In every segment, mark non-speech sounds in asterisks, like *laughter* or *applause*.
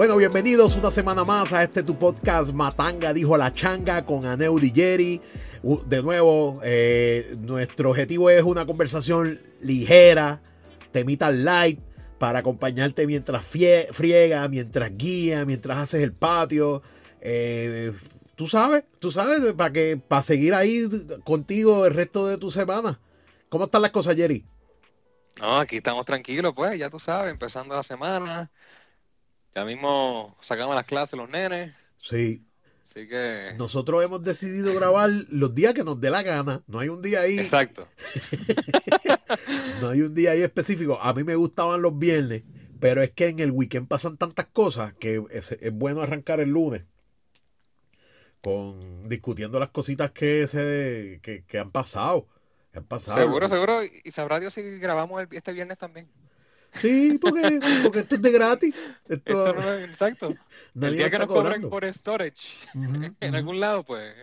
Bueno, bienvenidos una semana más a este tu podcast Matanga, dijo la changa con Aneu Jerry. De nuevo, eh, nuestro objetivo es una conversación ligera, temita light, para acompañarte mientras friega, mientras guía, mientras haces el patio. Eh, tú sabes, tú sabes, para que para seguir ahí contigo el resto de tu semana. ¿Cómo están las cosas, Jerry? No, aquí estamos tranquilos, pues, ya tú sabes, empezando la semana. Ya mismo sacamos las clases los nenes. Sí. Así que. Nosotros hemos decidido grabar los días que nos dé la gana. No hay un día ahí. Exacto. *laughs* no hay un día ahí específico. A mí me gustaban los viernes, pero es que en el weekend pasan tantas cosas que es, bueno arrancar el lunes con discutiendo las cositas que se que, han pasado. Han pasado. Seguro, seguro. Y sabrá Dios si grabamos este viernes también. Sí, porque, porque esto es de gratis. Esto, no, exacto. *laughs* El día que nos por storage *laughs* en algún lado, pues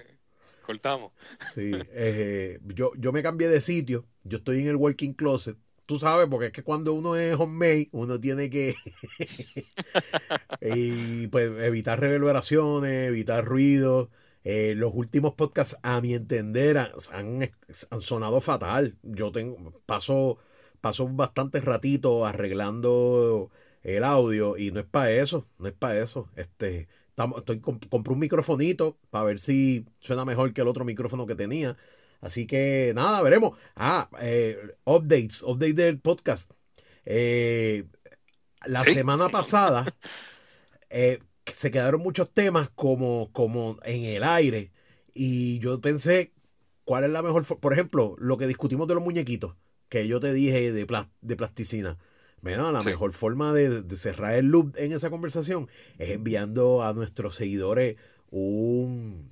cortamos. Sí, eh, yo, yo me cambié de sitio. Yo estoy en el working closet. Tú sabes, porque es que cuando uno es homemade, uno tiene que *laughs* y pues evitar reverberaciones, evitar ruido. Eh, los últimos podcasts, a mi entender, han, han sonado fatal. Yo tengo, paso pasó bastante ratito arreglando el audio y no es para eso, no es para eso. Este, estamos, estoy compré un microfonito para ver si suena mejor que el otro micrófono que tenía. Así que nada, veremos. Ah, eh, updates, updates del podcast. Eh, la semana pasada eh, se quedaron muchos temas como, como en el aire y yo pensé cuál es la mejor, por ejemplo, lo que discutimos de los muñequitos que yo te dije de, de plasticina. Bueno, la mejor forma de, cerrar el loop en esa conversación es enviando a nuestros seguidores un,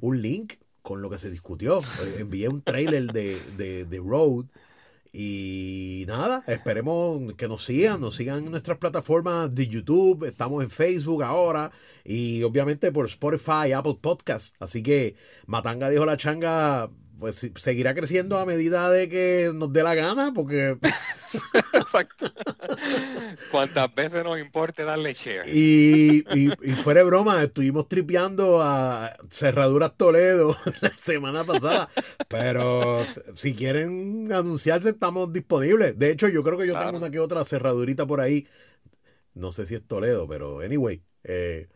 un link con lo que se discutió. Eh, envié un trailer de, de, de, Road. Y nada, esperemos que nos sigan, nos sigan en nuestras plataformas de YouTube, estamos en Facebook ahora y obviamente por Spotify, Apple Podcast. Así que Matanga dijo la changa, pues seguirá creciendo a medida de que nos dé la gana, porque... *laughs* Exacto. Cuantas veces nos importe darle share. Y, y, fuera de broma, estuvimos tripeando a Cerraduras Toledo *laughs* la semana pasada, pero si quieren anunciarse, estamos disponibles. De hecho, yo creo que yo tengo una que otra cerradurita por ahí. No sé si es Toledo, pero anyway. Eh,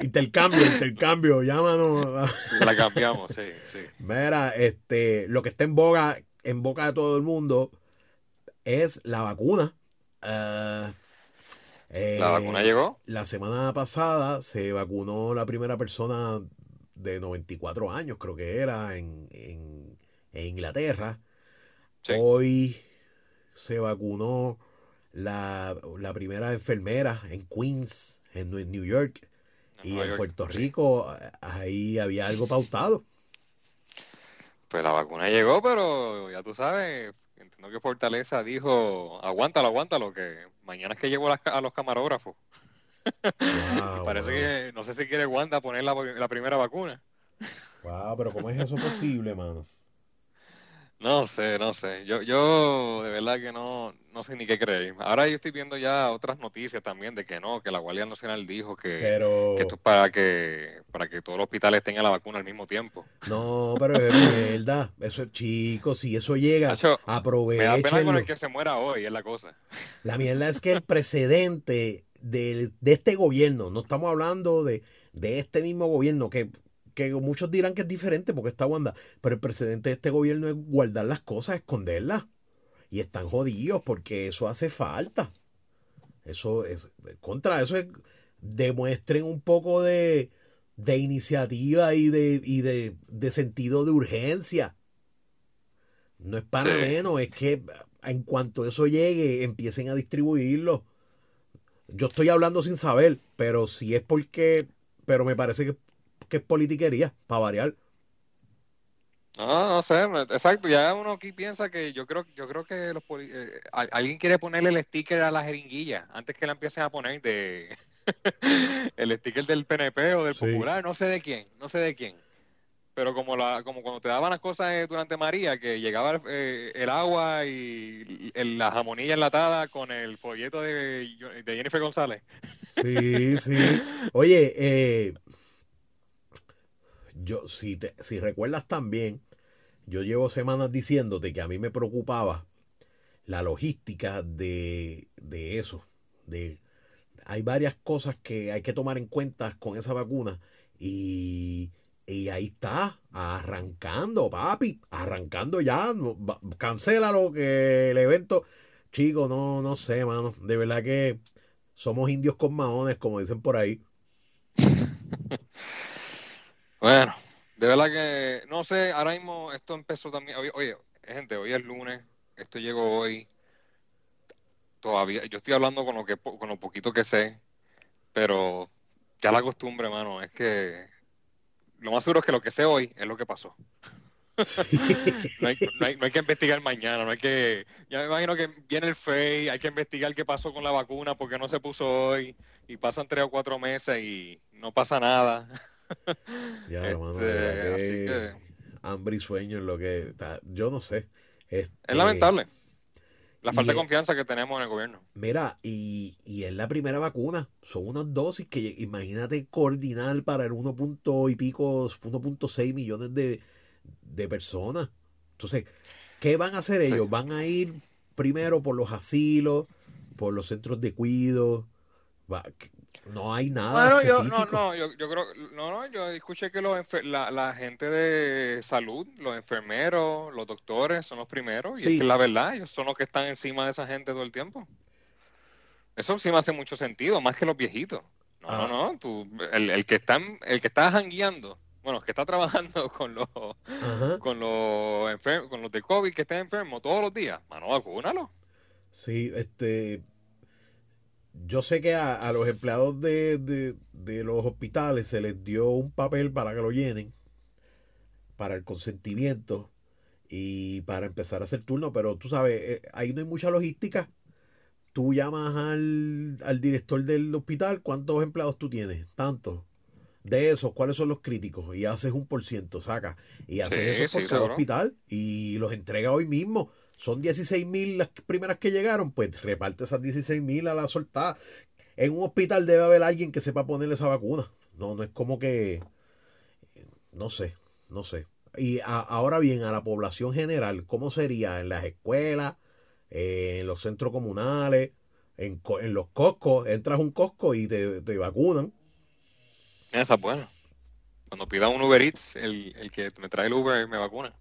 intercambio, intercambio, llámanos. La cambiamos, sí, sí. Mira, este, lo que está en boga, en boca de todo el mundo es la vacuna. Ah, ¿La vacuna llegó? La semana pasada se vacunó la primera persona de 94 años, creo que era, en, en, Inglaterra. Hoy se vacunó la, la primera enfermera en Queens, en New York. Y en Puerto Rico ahí había algo pautado. Pues la vacuna llegó, pero ya tú sabes, entiendo que Fortaleza dijo, aguántalo, aguántalo, que mañana es que llegó a los camarógrafos. *laughs* parece que, no sé si quiere Wanda poner la, la primera vacuna. Wow, pero ¿cómo es eso posible, mano? No sé, no sé. Yo, yo de verdad que no, no sé ni qué creer. Ahora yo estoy viendo ya otras noticias también de que no, que la Guardia Nacional dijo que, esto es para que, para que todos los hospitales tengan la vacuna al mismo tiempo. No, pero es verdad. Eso es chico, si eso llega, aprovechen. Me da pena con el que se muera hoy, es la cosa. La mierda es que el precedente de, de este gobierno, no estamos hablando de, de este mismo gobierno que que muchos dirán que es diferente porque está Wanda, pero el precedente de este gobierno es guardar las cosas, esconderlas. Y están jodidos porque eso hace falta. Eso es, contra eso es, demuestren un poco de, de iniciativa y, de, y de, de, sentido de urgencia. No es para menos, es que en cuanto eso llegue, empiecen a distribuirlo. Yo estoy hablando sin saber, pero si es porque, pero me parece que que es politiquería, para variar. No, no sé, exacto. Ya uno aquí piensa que yo creo, yo creo que los eh, alguien quiere ponerle el sticker a la jeringuilla antes que la empiecen a poner de *laughs* el sticker del PNP o del Popular, no sé de quién, no sé de quién. pero como la como cuando te daban las cosas eh, durante María, que llegaba eh, el agua y la jamonilla enlatada con el folleto de, de Jennifer González. Sí, sí. *laughs* Oye, eh, yo, si, te, si recuerdas también, yo llevo semanas diciéndote que a mí me preocupaba la logística de, de eso. De, hay varias cosas que hay que tomar en cuenta con esa vacuna y y ahí está, arrancando, papi, arrancando ya. Cancélalo, que el evento. Chico, no, no sé, mano. De verdad que somos indios con maones, como dicen por ahí. Bueno, de verdad que no sé, ahora mismo esto empezó también. Oye, gente, hoy es lunes, esto llegó hoy. Todavía, yo estoy hablando con lo que con lo poquito que sé, pero ya la costumbre, mano, es que lo más seguro es que lo que sé hoy es lo que pasó. *laughs* no, hay, que investigar mañana, no hay que. Ya me imagino que viene el FEI, hay que investigar qué pasó con la vacuna, porque no se puso hoy, y pasan tres o cuatro meses y no pasa nada. *laughs* Ya, hermano, este, así que... hambre y sueño es lo que. Yo no sé. es lamentable. La falta de confianza que tenemos en el gobierno. Mira, y, es la primera vacuna. Son unas dosis que imagínate coordinar para el 1. y pico, 1.6 millones de, personas. Entonces, ¿qué van a hacer ellos? Van a ir primero por los asilos, por los centros de cuidado. No hay nada. Bueno, yo, no, no, yo, yo, creo, no, no, yo escuché que los la, la, gente de salud, los enfermeros, los doctores son los primeros, y es que la verdad, ellos son los que están encima de esa gente todo el tiempo. Eso sí me hace mucho sentido, más que los viejitos. No, no, ah. no, tú, el, el, que está, el que está jangueando, bueno, que está trabajando *laughs* con los, con los enfermos, con los de COVID que estén enfermos todos los días, mano, vacúnalo. Sí, este, yo sé que a, los empleados de, los hospitales se les dio un papel para que lo llenen, para el consentimiento y para empezar a hacer turno, pero tú sabes, eh, ahí no hay mucha logística. Tú llamas al, director del hospital, ¿cuántos empleados tú tienes? Tantos. De esos, ¿cuáles son los críticos? Y haces un por ciento, saca. Y haces eso por cada hospital y los entrega hoy mismo son 16 mil las primeras que llegaron, pues reparte esas 16 mil a la soltada. En un hospital debe haber alguien que sepa ponerle esa vacuna. No, no es como que, no sé, no sé. Y ahora bien, a la población general, ¿cómo sería? En las escuelas, eh, en los centros comunales, en, los coscos, entras a un cosco y te, vacunan. Esa es buena. Cuando pida un Uber Eats, el, el que me trae el Uber me vacuna.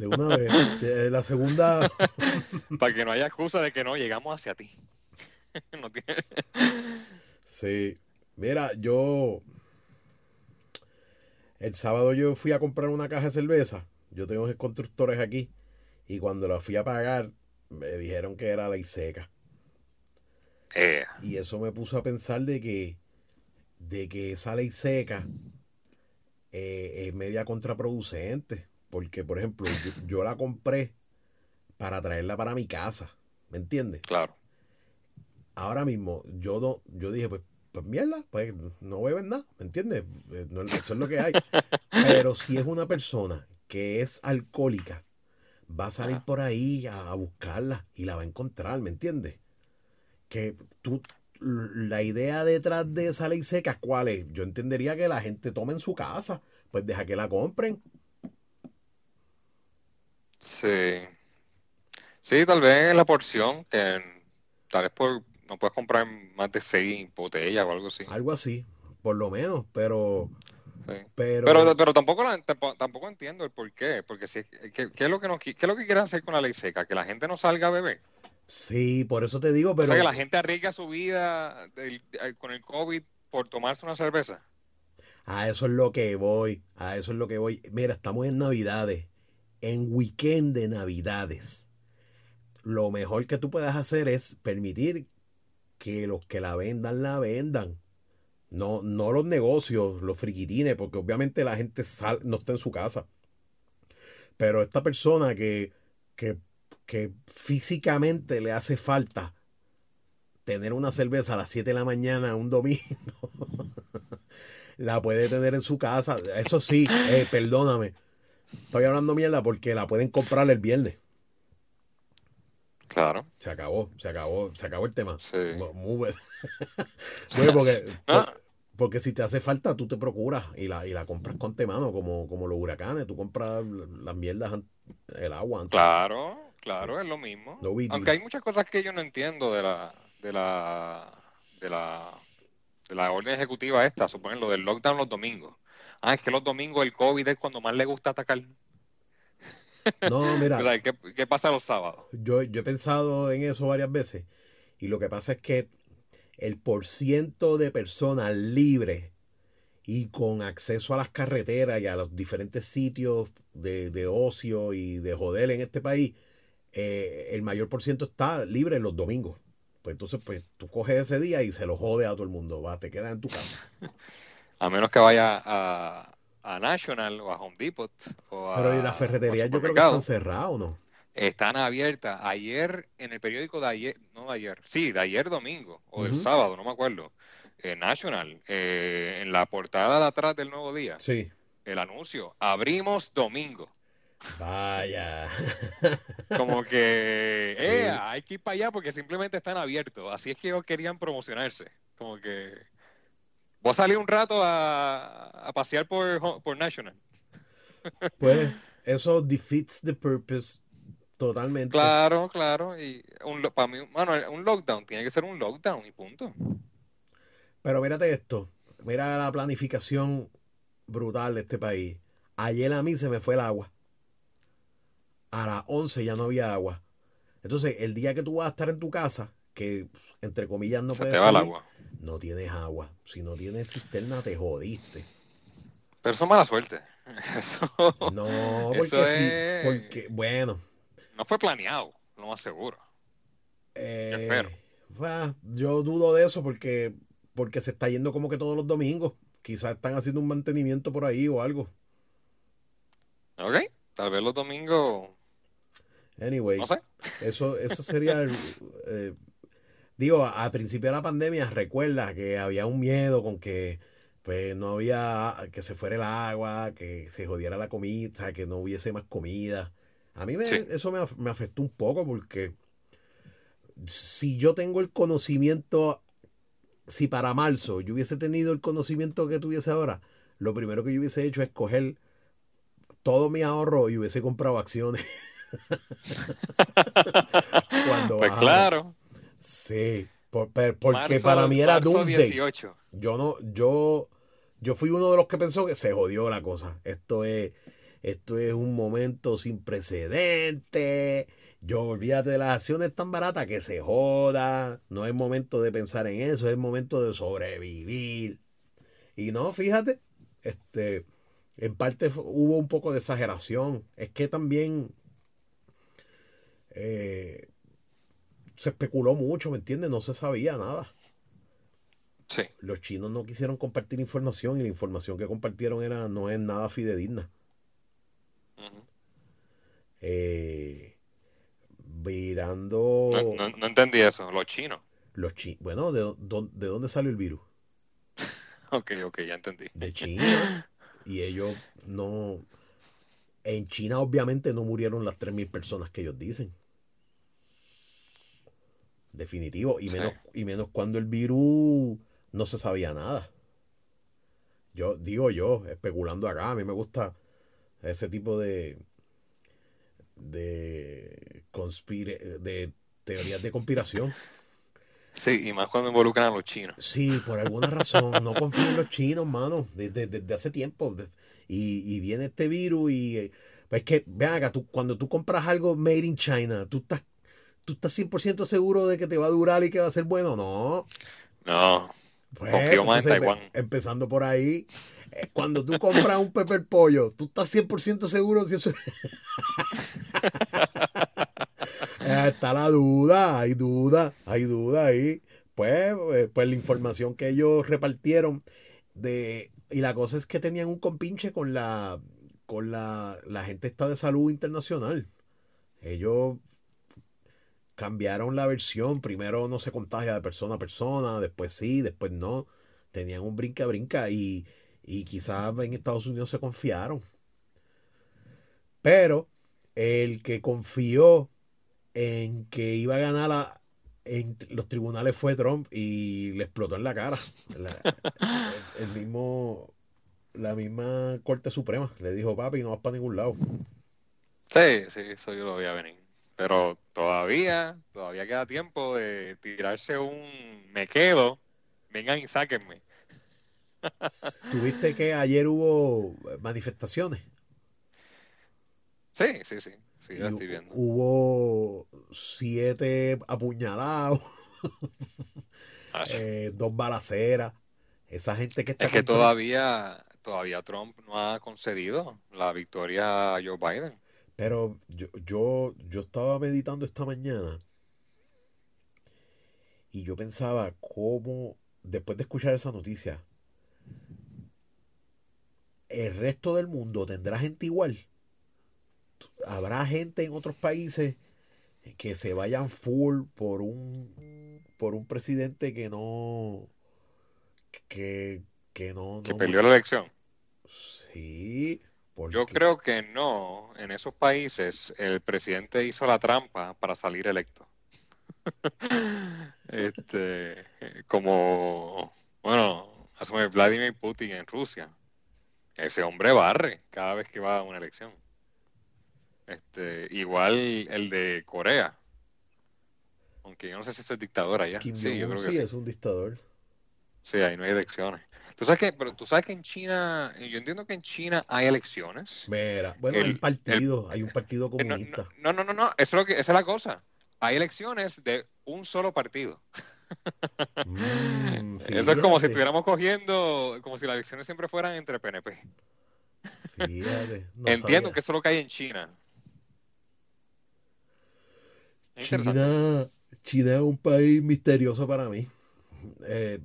De una vez. De la segunda. *laughs* Para que no haya excusa de que no llegamos hacia ti. *laughs* Sí. Mira, yo. El sábado yo fui a comprar una caja de cerveza. Yo tengo constructores aquí. Y cuando la fui a pagar, me dijeron que era la seca. Eh. Y eso me puso a pensar de que, de que esa ley seca eh, es media contraproducente. Porque, por ejemplo, yo, la compré para traerla para mi casa. ¿Me entiendes? Claro. Ahora mismo, yo no, yo dije, pues, pues mierda, pues no beben nada, ¿me entiendes? Eh, eso es lo que hay. *laughs* Pero si es una persona que es alcohólica, va a salir por ahí a, buscarla y la va a encontrar, ¿me entiendes? Que tú, la idea detrás de esa ley seca, ¿cuál es? Yo entendería que la gente tome en su casa, pues deja que la compren Sí. Sí, tal vez la porción, que tal vez por, no puedes comprar más de seis botellas o algo así. Algo así, por lo menos, pero... Pero, pero, tampoco, tampoco entiendo el por qué, porque si, ¿qué, es lo que qué es lo que quieren hacer con la ley seca? ¿Que la gente no salga a beber? Sí, por eso te digo, pero... O sea, que la gente arriesga su vida con el COVID por tomarse una cerveza. A eso es lo que voy, a eso es lo que voy. Mira, estamos en Navidades en weekend de Navidades, lo mejor que tú puedes hacer es permitir que los que la vendan, la vendan. No, no los negocios, los friquitines, porque obviamente la gente no está en su casa. Pero esta persona que, que, que físicamente le hace falta tener una cerveza a las 7 de la mañana un domingo, *laughs* la puede tener en su casa. Eso sí, eh, perdóname. Estoy hablando mierda porque la pueden comprar el viernes. Claro. Se acabó, se acabó, se acabó el tema. Sí. Muy bueno. Bueno, porque, *laughs* No. porque si te hace falta, tú te procuras y la, y la compras con mano, como, como los huracanes. Tú compras las mierdas, el agua antes. Claro, claro, es lo mismo. No Aunque hay muchas cosas que yo no entiendo de la, de la, de la, de la orden ejecutiva esta, suponen lo del lockdown los domingos. Ah, es que los domingos el COVID es cuando más le gusta atacar. No, mira, *laughs* ¿Qué, qué pasa los sábados? yo, yo he pensado en eso varias veces. Y lo que pasa es que el porciento de personas libres y con acceso a las carreteras y a los diferentes sitios de, de ocio y de joder en este país, eh, el mayor por ciento está libre los domingos. Pues entonces, pues tú coges ese día y se lo jode a todo el mundo. Va, te quedas en tu casa. *laughs* A menos que vaya a, a National o a Home Depot o a, Pero y las ferreterías yo creo que están cerradas o no. Están abiertas. Ayer, en el periódico de ayer, no de ayer, sí, de ayer domingo o del Ujú. sábado, no me acuerdo. eh, National, eh, en la portada de atrás del Nuevo Día, Sí. el anuncio, abrimos domingo. Vaya. *laughs* Como que, *laughs* Sí. eh, hay que ir para allá porque simplemente están abiertos. Así es que ellos querían promocionarse. Como que, voy a salir un rato a, a pasear por, por National. *laughs* Pues eso defeats the purpose totalmente. Claro, claro. Y un, para mí, mano, un lockdown tiene que ser un lockdown y punto. Pero mírate esto, mira la planificación brutal de este país. Ayer a mí se me fue el agua. A las 11 ya no había agua. Entonces, el día que tú vas a estar en tu casa, que entre comillas no Se puedes te va el agua. No tienes agua. Si no tienes cisterna, te jodiste. Pero eso es mala suerte. *laughs* Eso No, Eso porque sí, es- porque, bueno, no fue planeado, lo más seguro. eh, espero. bah, yo dudo de eso porque, porque se está yendo como que todos los domingos. Quizás están haciendo un mantenimiento por ahí o algo. ¿Ok? Tal vez los domingos, Anyway. no sé. Eso, eso sería *laughs* eh, digo, al principio de la pandemia, recuerda que había un miedo con que pues no había que se fuera el agua, que se jodiera la comida, que no hubiese más comida. A mí me- Sí. eso me, me afectó un poco porque si yo tengo el conocimiento, si para marzo yo hubiese tenido el conocimiento que tuviese ahora, lo primero que yo hubiese hecho es coger todo mi ahorro y hubiese comprado acciones. *laughs* *laughs* Cuando Pues bajaba. claro. Sí, por- porque Marzo- para mí era Doomsday. 18. Yo no, yo, yo fui uno de los que pensó que se jodió la cosa. Esto es, esto es un momento sin precedente. Yo olvídate de las acciones tan baratas que se joda. No es momento de pensar en eso, es momento de sobrevivir. Y no, fíjate, este, en parte hubo un poco de exageración. Es que también eh, se especuló mucho, ¿me entiendes? No se sabía nada Sí. los chinos no quisieron compartir información y la información que compartieron era no es nada fidedigna. Eh, virando No, no- no entendí eso. Los chinos. los. Bueno, ¿de, ¿de dónde salió el virus? *laughs* Ok, ok, ya entendí. De China. Y ellos no. En China, obviamente, no murieron las 3.000 personas que ellos dicen. Definitivo. Y Sí. menos, y menos cuando el virus no se sabía nada. Yo digo yo, especulando acá, a mí me gusta ese tipo de de conspire, de teorías de conspiración. Sí, y más cuando involucran a los chinos. Sí, por alguna razón, no confío en los chinos, mano, desde, desde hace tiempo. Y, y viene este virus y eh, es que, vean acá, tú, cuando tú compras algo made in China, tú estás, tú estás 100% seguro de que te va a durar y que va a ser bueno, no. No, Pues, Confío más en entonces, Taiwán. ve- Empezando por ahí, eh, cuando tú compras un pepper pollo, tú estás 100% seguro si eso *laughs* Eh, Está la duda, hay duda, hay duda ahí. Pues, eh, pues la información que ellos repartieron de y la cosa es que tenían un compinche con la con la, la gente esta de salud internacional. Ellos cambiaron la versión, primero no se contagia de persona a persona, después sí, después no. Tenían un brinca brinca y, Y quizás en Estados Unidos se confiaron. Pero el que confió en que iba a ganar en los tribunales fue Trump y le explotó en la cara. *laughs* el, mismo, la misma Corte Suprema le dijo, papi, no vas para ningún lado. Sí, sí, eso yo lo voy a venir. Pero todavía, todavía queda tiempo de tirarse un me quedo, vengan y sáquenme. ¿Tuviste que ayer hubo manifestaciones? Sí, sí, sí. Sí, estoy viendo. Hubo siete apuñalados, eh, dos balaceras. Esa gente que está. Es que todavía, todavía Trump no ha concedido la victoria a Joe Biden. Pero yo, yo, yo estaba meditando esta mañana y yo pensaba cómo, después de escuchar esa noticia, el resto del mundo tendrá gente igual. Habrá gente en otros países que se vayan full por un por un presidente que no que, que no, que perdió la elección. Sí yo creo que no en esos países el presidente hizo la trampa para salir electo *laughs* este como bueno asume Vladimir Putin en Rusia ese hombre barre cada vez que va a una elección este, igual el de Corea. Aunque yo no sé si es dictador allá. sí, yo creo que sí, es un dictador. Sí, ahí no hay elecciones. Tú sabes que, pero tú sabes que en China, yo entiendo que en China hay elecciones. Mira, bueno, hay partido, hay un partido eh, comunista. No, no, no, no, Eso es lo que, esa es la cosa. Hay elecciones de un solo partido. *laughs* Mm, *laughs* Eso es como si estuviéramos cogiendo, como si las elecciones siempre fueran entre PNP. Fíjate, *laughs* Entiendo que eso es lo que hay en China. China, China es un país misterioso para mí. Eh,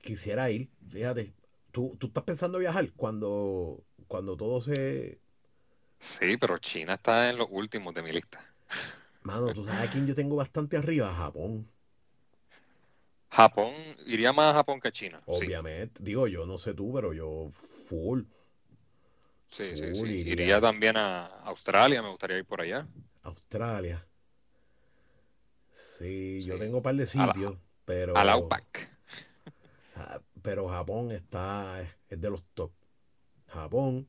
quisiera ir, fíjate. ¿Tú, ¿Tú estás pensando viajar cuando, cuando todo se... Sí, pero China está en los últimos de mi lista. Mano, tú sabes a quién yo tengo bastante arriba, Japón. Japón, iría más a Japón que a China. Obviamente, digo yo, no sé tú, pero yo full. Sí, sí, sí. Iría. también a Australia, me gustaría ir por allá. Australia. Sí, yo tengo un par de sitios, pero. Al Outback. Pero Japón está. Es de los top. Japón.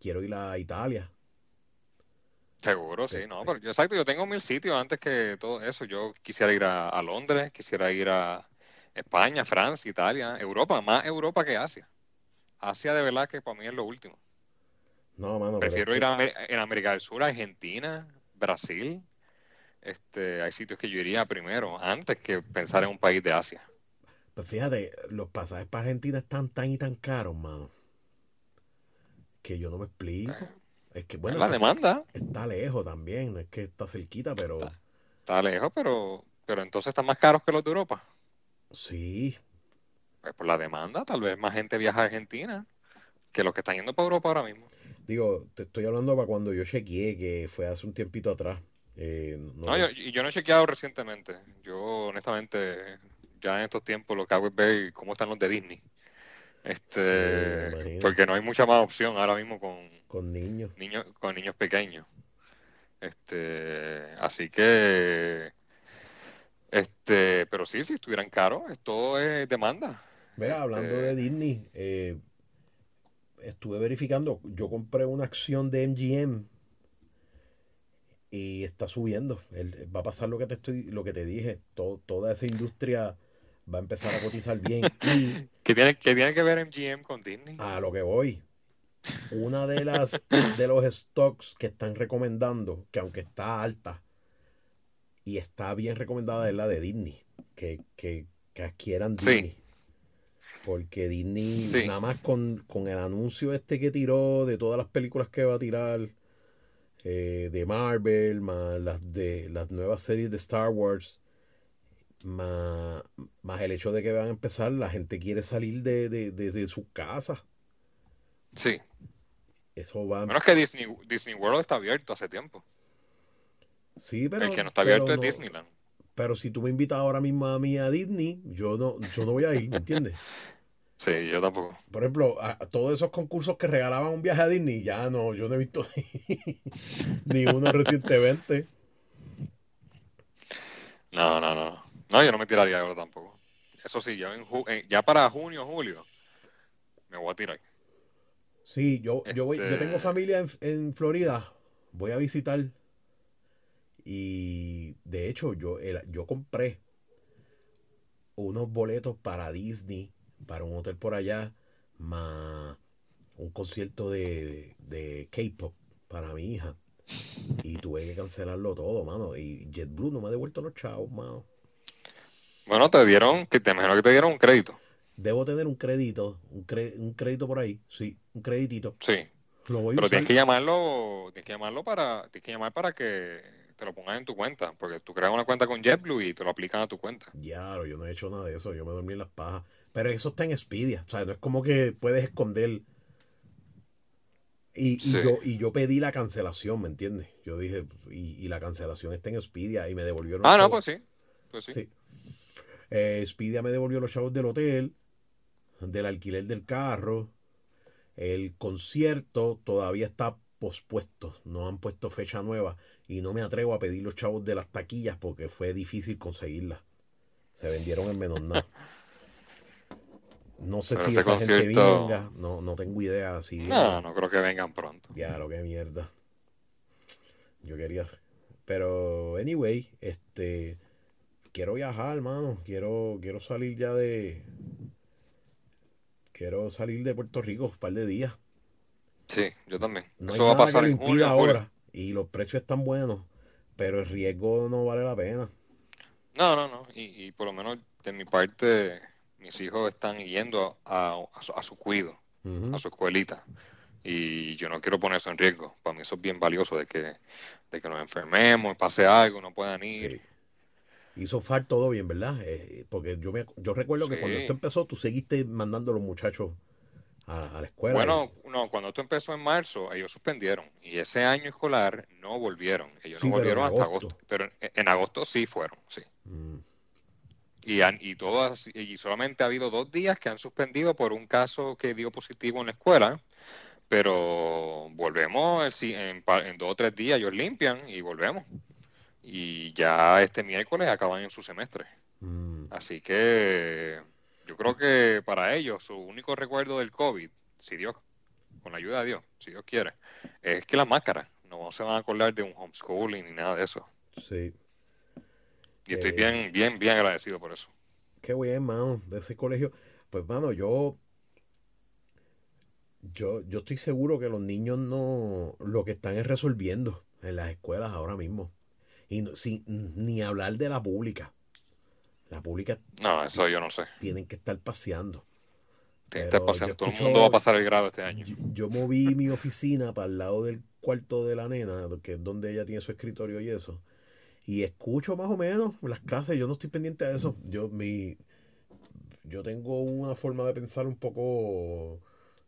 Quiero ir a Italia. Seguro, sí, no, pero yo exacto, yo tengo mil sitios antes que todo eso. Yo quisiera ir a, Londres, quisiera ir a España, Francia, Italia, Europa, más Europa que Asia. Asia de verdad que para mí es lo último. No, mano. Prefiero ir a, en América del Sur, Argentina, Brasil, este, hay sitios que yo iría primero, antes que pensar en un país de Asia. Pues fíjate, los pasajes para Argentina están tan y tan caros, mano. Que yo no me explico. Es que, bueno. La demanda. Está lejos también, no es que está cerquita, pero. Está, lejos, pero, pero entonces están más caros que los de Europa. Sí. Pues por la demanda, tal vez más gente viaja a Argentina que los que están yendo para Europa ahora mismo. Digo, te estoy hablando para cuando yo chequeé, que fue hace un tiempito atrás. Eh, no, yo, yo, no he chequeado recientemente. Yo, honestamente, ya en estos tiempos lo que hago es ver cómo están los de Disney. Este, porque no hay mucha más opción ahora mismo con, con niños. niños con niños pequeños. Este, así que este, pero sí, si estuvieran caros, esto es demanda. Mira, hablando de este, Disney, eh, estuve verificando, yo compré una acción de MGM y está subiendo. va a pasar lo que te estoy, lo que te dije. toda esa industria va a empezar a cotizar bien. Y, *laughs* ¿Qué, tiene, ¿Qué tiene que ver MGM con Disney? A lo que voy. Una de las de los stocks que están recomendando, que aunque está alta y está bien recomendada, es la de Disney. Que, que, que adquieran Disney. Porque Disney, nada más con, con el anuncio este que tiró de todas las películas que va a tirar eh, de Marvel, más las de las nuevas series de Star Wars, más, más, el hecho de que van a empezar, la gente quiere salir de, de, de, sus casas. Sí. Eso va. Menos que Disney, Disney World está abierto hace tiempo. Sí, pero. El que no está abierto es Disneyland. Pero si tú me invitas ahora mismo a mí a Disney, yo no, yo no voy a ir, ¿me entiendes? *laughs* Sí, yo tampoco. Por ejemplo, a, todos esos concursos que regalaban un viaje a Disney, ya no, yo no he visto *laughs* ni, uno recientemente. No, no, no. No, yo no me tiraría ahora tampoco. Eso sí, ya, ya para junio, julio, me voy a tirar. Sí, yo, yo, voy, yo tengo este familia en, Florida. Voy a visitar. Y de hecho, yo, yo compré unos boletos para Disney, para un hotel por allá, más un concierto de, de K-pop para mi hija. Y tuve que cancelarlo todo, mano. Y JetBlue no me ha devuelto los chavos, mano. Bueno, te dieron, que te imagino que te dieron un crédito. Debo tener un crédito, un, un crédito por ahí, sí, un créditito. Sí. Pero tienes que llamarlo, tienes que llamarlo para, tienes que llamar para que te lo pongas en tu cuenta, porque tú creas una cuenta con JetBlue y te lo aplican a tu cuenta. Claro, yo no he hecho nada de eso, yo me dormí en las pajas. Pero eso está en Expedia, o sea, no es como que puedes esconder. Y, yo, y yo pedí la cancelación, ¿me entiendes? Yo dije, y, la cancelación está en Expedia y me devolvieron. Ah, no, pues sí. Pues sí. sí. Eh, Expedia me devolvió los chavos del hotel, del alquiler del carro. El concierto todavía está pospuesto, no han puesto fecha nueva y no me atrevo a pedir los chavos de las taquillas porque fue difícil conseguirlas. Se vendieron en menos nada. No sé si esa gente venga, no, no tengo idea si No, no creo que vengan pronto. Ya, lo que mierda. Yo quería pero anyway, este quiero viajar, hermano. Quiero, quiero salir ya de. Quiero salir de Puerto Rico un par de días. Sí, yo también. Eso va a pasar en julio, ahora. Y los precios están buenos, pero el riesgo no vale la pena. No, no, no. Y, por lo menos de mi parte, mis hijos están yendo a, a, su, cuido, a su escuelita. Y yo no quiero poner eso en riesgo. Para mí eso es bien valioso de que, de que nos enfermemos, pase algo, no puedan ir hizo far todo bien, ¿verdad? Eh, porque yo me, yo recuerdo que cuando esto empezó, tú seguiste mandando a los muchachos a, la escuela. Bueno, no, cuando esto empezó en marzo, ellos suspendieron. Y ese año escolar no volvieron. Ellos no volvieron hasta agosto. Pero en, agosto sí fueron, sí. Mm. Y, han, y, todas, y solamente ha habido dos días que han suspendido por un caso que dio positivo en la escuela. Pero volvemos en, en dos o tres días, ellos limpian y volvemos y ya este miércoles acaban en su semestre. Mm. Así que yo creo que para ellos su único recuerdo del COVID, si Dios, con la ayuda de Dios, si Dios quiere, es que la máscara. No se van a acordar de un homeschooling ni nada de eso. Sí. Y estoy eh, bien, bien, bien agradecido por eso. Qué bien, mano, de ese colegio. Pues, mano, yo yo, yo estoy seguro que los niños no lo que están es resolviendo en las escuelas ahora mismo. Y sin, ni hablar de la pública. La pública. No, eso yo no sé. Tienen que estar paseando. Tienen que estar paseando. Todo el mundo va a pasar el grado este año. Yo, moví mi oficina para el lado del cuarto de la nena, que es donde ella tiene su escritorio y eso. Y escucho más o menos las clases. Yo no estoy pendiente de eso. Yo, mi, yo tengo una forma de pensar un poco.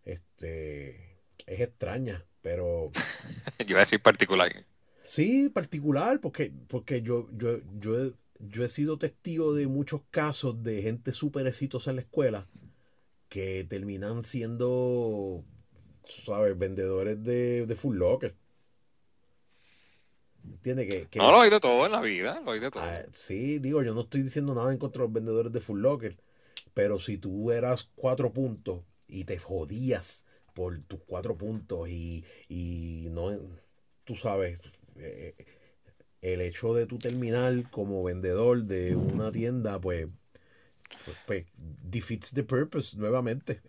Este. Es extraña, pero. *laughs* yo iba a decir particular. Sí, particular, porque, porque yo, yo, yo, he, yo he sido testigo de muchos casos de gente súper exitosa en la escuela que terminan siendo, ¿sabes?, vendedores de, de Full Locker. ¿Entiendes? Que, no, lo hay de todo en la vida, lo hay de todo. Ah, sí, digo, yo no estoy diciendo nada en contra de los vendedores de Full Locker, pero si tú eras cuatro puntos y te jodías por tus cuatro puntos y, y no, tú sabes, eh, el hecho de tu terminar como vendedor de una tienda, pues, pues, pues defeats the purpose nuevamente.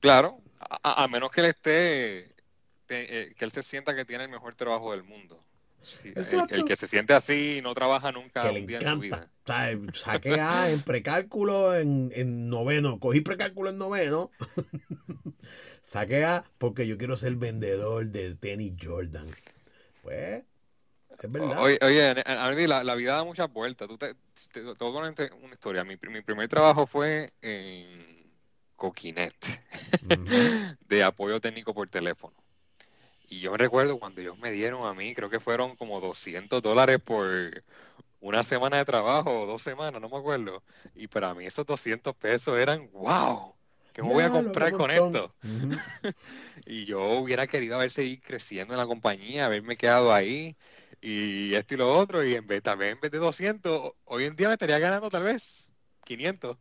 claro, a, menos que él esté, eh, que él se sienta que tiene el mejor trabajo del mundo. el, que se siente así no trabaja nunca un día en su vida. saqué A en precálculo en, en noveno, cogí precálculo en noveno. *laughs* saqué A porque yo quiero ser vendedor de tenis Jordan. Pues, es verdad. Oye, oye la, la, vida da muchas vueltas. Tú te, te, una historia. Mi, mi, primer trabajo fue en Coquinet, *laughs* de apoyo técnico por teléfono. Y yo recuerdo cuando ellos me dieron a mí, creo que fueron como 200 dólares por una semana de trabajo o dos semanas, no me acuerdo. Y para mí esos 200 pesos eran wow. ¿Qué me voy a comprar con esto? *laughs* y yo hubiera querido haber seguido creciendo en la compañía, haberme quedado ahí y esto y lo otro, y en vez, tal vez en vez de 200, hoy en día me estaría ganando tal vez 500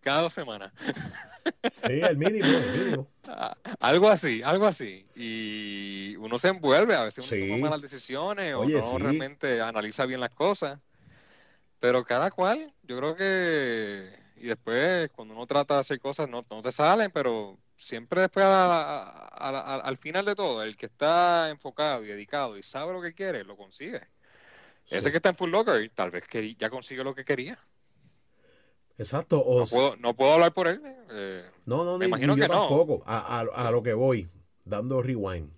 cada dos semanas. *laughs* Sí, el mínimo, el mínimo. Ah, algo así, algo así. Y uno se envuelve, a veces uno toma malas decisiones o no realmente analiza bien las cosas. Pero cada cual, yo creo que. Y después, cuando uno trata de hacer cosas, no, no te salen, pero siempre después al final de todo, el que está enfocado y dedicado y sabe lo que quiere, lo consigue. Ese que está en Full Locker, tal vez que ya consigue lo que quería. Exacto. no, puedo, hablar por él. Eh, no, no, ni, yo tampoco. A, lo que voy, dando rewind,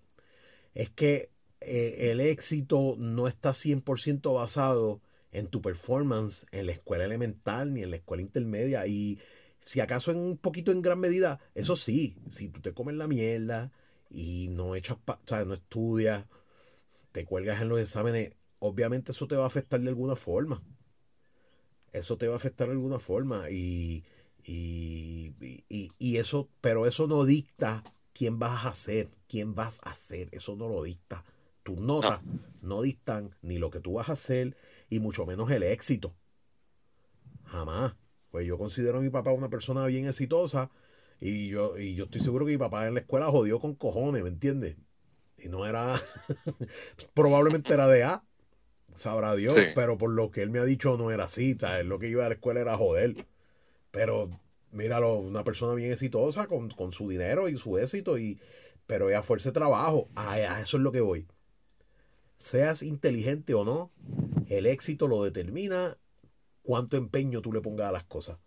es que eh, el éxito no está 100% basado en tu performance en la escuela elemental ni en la escuela intermedia. Y si acaso en un poquito en gran medida, eso sí, si tú te comes la mierda y no echas, o sea, no estudias, te cuelgas en los exámenes, obviamente eso te va a afectar de alguna forma. Eso te va a afectar de alguna forma y, y, y, eso, pero eso no dicta quién vas a hacer, quién vas a hacer, eso no lo dicta. Tus notas no dictan ni lo que tú vas a hacer y mucho menos el éxito. Jamás. Pues yo considero a mi papá una persona bien exitosa y yo, y yo estoy seguro que mi papá en la escuela jodió con cojones, ¿me entiendes? Y no era, *laughs* probablemente era de A, sabrá Dios, pero por lo que él me ha dicho no era así, es lo que iba a la escuela era joder. Pero míralo, una persona bien exitosa con, su dinero y su éxito, y, pero ella fuerza de trabajo, a eso es lo que voy. Seas inteligente o no, el éxito lo determina cuánto empeño tú le pongas a las cosas.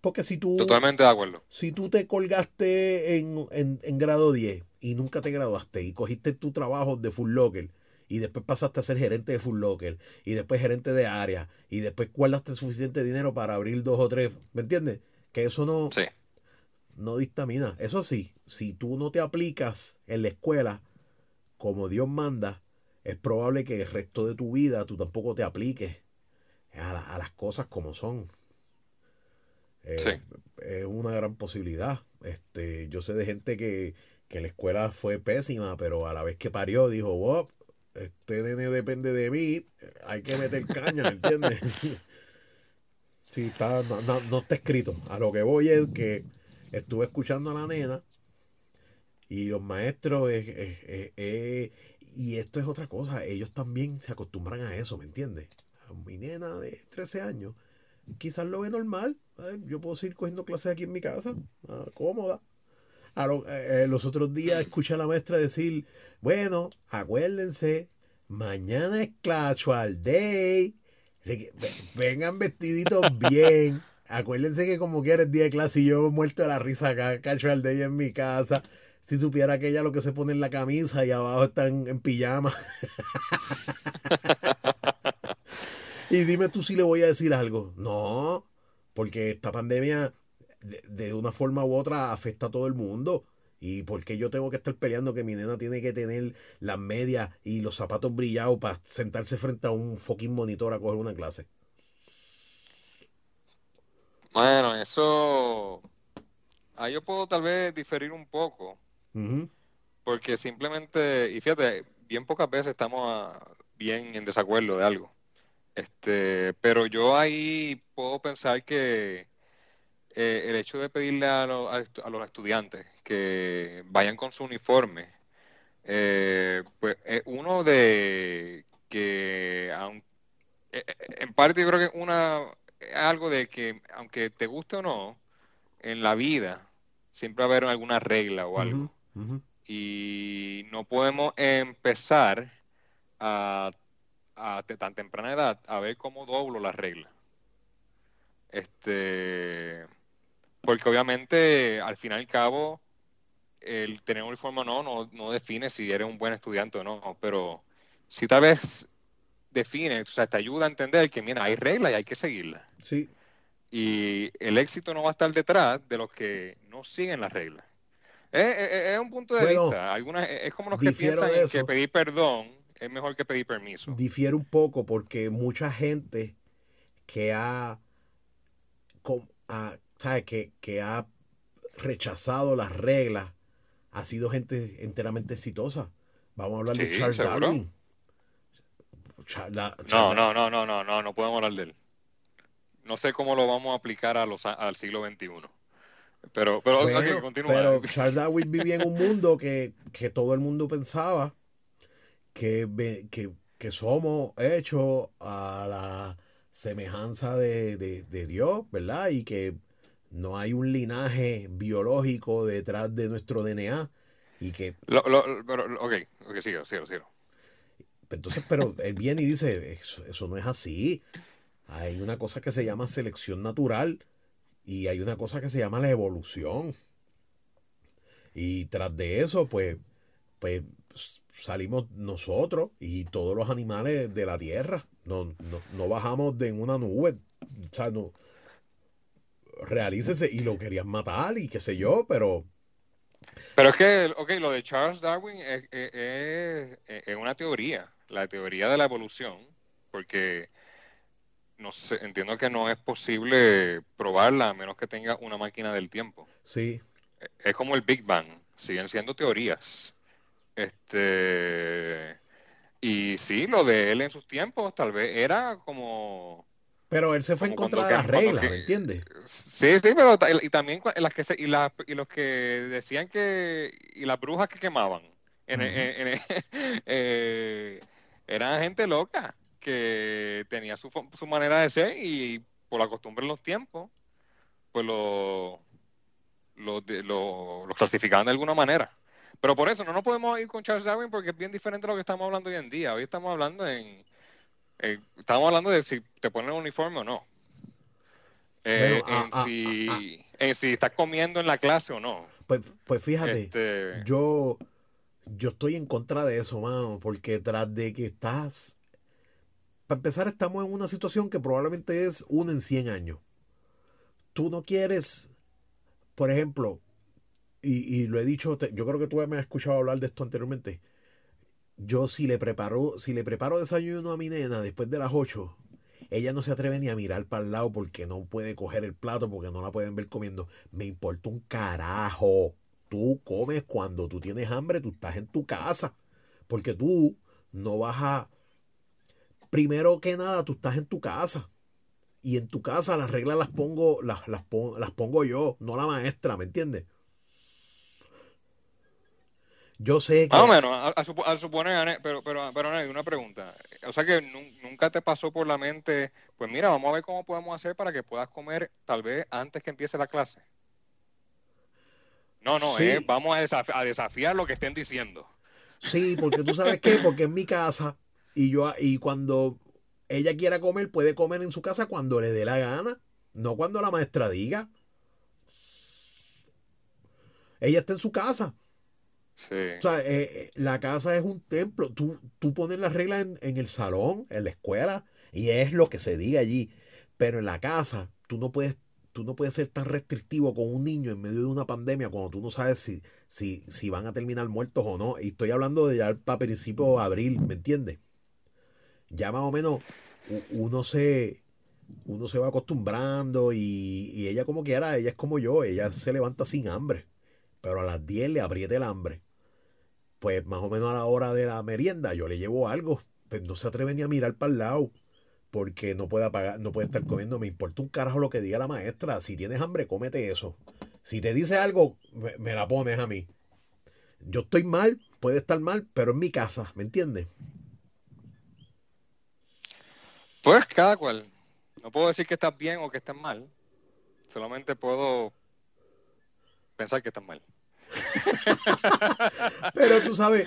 Porque si tú. Totalmente de acuerdo. Si tú te colgaste en, grado 10 y nunca te graduaste y cogiste tu trabajo de Full Locker y después pasaste a ser gerente de Full Locker y después gerente de área y después guardaste suficiente dinero para abrir dos o tres, ¿me entiendes? Que eso no. Sí. No dictamina. Eso sí, si tú no te aplicas en la escuela como Dios manda, es probable que el resto de tu vida tú tampoco te apliques a, las cosas como son. Eh, es una gran posibilidad. Este, yo sé de gente que, que la escuela fue pésima, pero a la vez que parió dijo, Bob, este nene depende de mí, hay que meter caña, ¿me entiendes? *laughs* sí, está, no, está escrito. A lo que voy es que estuve escuchando a la nena y los maestros, y esto es otra cosa, ellos también se acostumbran a eso, ¿me entiendes? Mi nena de 13 años, quizás lo ve normal. Yo puedo seguir cogiendo clases aquí en mi casa, ah, cómoda. Eh, eh, los otros días escuché a la maestra decir, bueno, acuérdense, mañana es Casual Day. Vengan vestiditos bien. Acuérdense que como quieres día de clase y yo muerto de la risa acá, Casual Day en mi casa. Si supiera que ella lo que se pone en la camisa y abajo están en pijama. *laughs* Y dime tú si le voy a decir algo. No, porque esta pandemia de, una forma u otra afecta a todo el mundo. ¿Y por qué yo tengo que estar peleando que mi nena tiene que tener las medias y los zapatos brillados para sentarse frente a un fucking monitor a coger una clase? Bueno, eso. Ahí yo puedo tal vez diferir un poco. Porque simplemente, y fíjate, bien pocas veces estamos bien en desacuerdo de algo. Este, pero yo ahí puedo pensar que eh, el hecho de pedirle a, los estudiantes que vayan con su uniforme, eh, pues es uno de que, eh, en parte yo creo que una algo de que aunque te guste o no, en la vida siempre va a haber alguna regla o algo. Y no podemos empezar a a tan temprana edad a ver cómo doblo las reglas. Este, porque obviamente al fin y al cabo el tener un uniforme o no, no, no define si eres un buen estudiante o no, pero si tal vez define, o sea, te ayuda a entender que mira, hay reglas y hay que seguirlas. Sí. Y el éxito no va a estar detrás de los que no siguen las reglas. Es, un punto de vista. Algunas, es como los que piensan que pedir perdón es mejor que pedir permiso. Difiere un poco porque mucha gente que ha. Que, que ha rechazado las reglas ha sido gente enteramente exitosa. Vamos a hablar de Charles Darwin. no, no, no, no, no, no, no podemos hablar de él. No sé cómo lo vamos a aplicar a los, al siglo XXI. Pero, pero, pero Charles Darwin vivía en un mundo que, todo el mundo pensaba que, que, somos hechos a la semejanza de, de, Dios, ¿verdad? Y que no hay un linaje biológico detrás de nuestro DNA y que... Lo, lo, pero, ok, ok, sigo, sigo, sigo. Entonces, pero él viene y dice, eso, eso no es así. Hay una cosa que se llama selección natural y hay una cosa que se llama la evolución. Y tras de eso, pues, pues salimos nosotros y todos los animales de la tierra. No, no, bajamos de una nube. O sea, no. Realícese y lo querían matar y qué sé yo, pero. Pero es que, ok, lo de Charles Darwin es, es una teoría, la teoría de la evolución, porque no sé, entiendo que no es posible probarla a menos que tenga una máquina del tiempo. Sí. Es como el Big Bang, siguen siendo teorías. Este y sí, lo de él en sus tiempos tal vez era como pero él se fue en contra de las reglas, ¿me entiendes? Sí, sí, pero y también las que y, las, y los que decían que y las brujas que quemaban *laughs* eh, eran gente loca que tenía su, su manera de ser y por la costumbre en los tiempos, pues lo, lo, lo, clasificaban de alguna manera. Pero por eso no nos podemos ir con Charles Darwin porque es bien diferente de lo que estamos hablando hoy en día. Hoy estamos hablando en... estamos hablando de si te ponen uniforme o no. Eh, ah, ah, ah, en, si, estás comiendo en la clase o no. Pues, pues fíjate, este yo, yo estoy en contra de eso, mano, porque tras de que estás para empezar, estamos en una situación que probablemente es una en 100 años. Tú no quieres, por ejemplo, y, lo he dicho, yo creo que tú me has escuchado hablar de esto anteriormente. Yo si le preparo, si le preparo desayuno a mi nena después de las 8, ella no se atreve ni a mirar para el lado porque no puede coger el plato, porque no la pueden ver comiendo. Me importa un carajo. Tú comes cuando tú tienes hambre, tú estás en tu casa. Porque tú no vas a primero que nada, tú estás en tu casa. Y en tu casa las reglas las pongo, las, las, pongo yo, no la maestra, ¿me entiendes? Yo sé que. Más o menos, al, suponer, pero, pero, pero hay una pregunta. O sea que nunca te pasó por la mente, pues mira, vamos a ver cómo podemos hacer para que puedas comer tal vez antes que empiece la clase. No, no, vamos a, a desafiar lo que estén diciendo. Sí, porque tú sabes qué, porque en mi casa y yo y cuando ella quiera comer, puede comer en su casa cuando le dé la gana, no cuando la maestra diga. Ella está en su casa. O sea, eh, eh, la casa es un templo. Tú, tú pones las reglas en, el salón, en la escuela, y es lo que se diga allí. Pero en la casa, tú no puedes, tú no puedes ser tan restrictivo con un niño en medio de una pandemia cuando tú no sabes si, si, si van a terminar muertos o no. Y estoy hablando de ya para principio de abril, ¿me entiendes? ya más o menos uno se, uno se va acostumbrando y, ella como quiera, ella es como yo, ella se levanta sin hambre, pero a las 10 le aprieta el hambre. Pues más o menos a la hora de la merienda yo le llevo algo, pues no se atreve ni a mirar para el lado porque no puede apagar, no puede estar comiendo, me importa un carajo lo que diga la maestra, si tienes hambre, cómete eso. Si te dice algo, me, me la pones a mí. Yo estoy mal, puede estar mal, pero en mi casa, ¿me entiendes? Pues cada cual. No puedo decir que estás bien o que estás mal. Solamente puedo pensar que estás mal. *laughs* Pero tú sabes,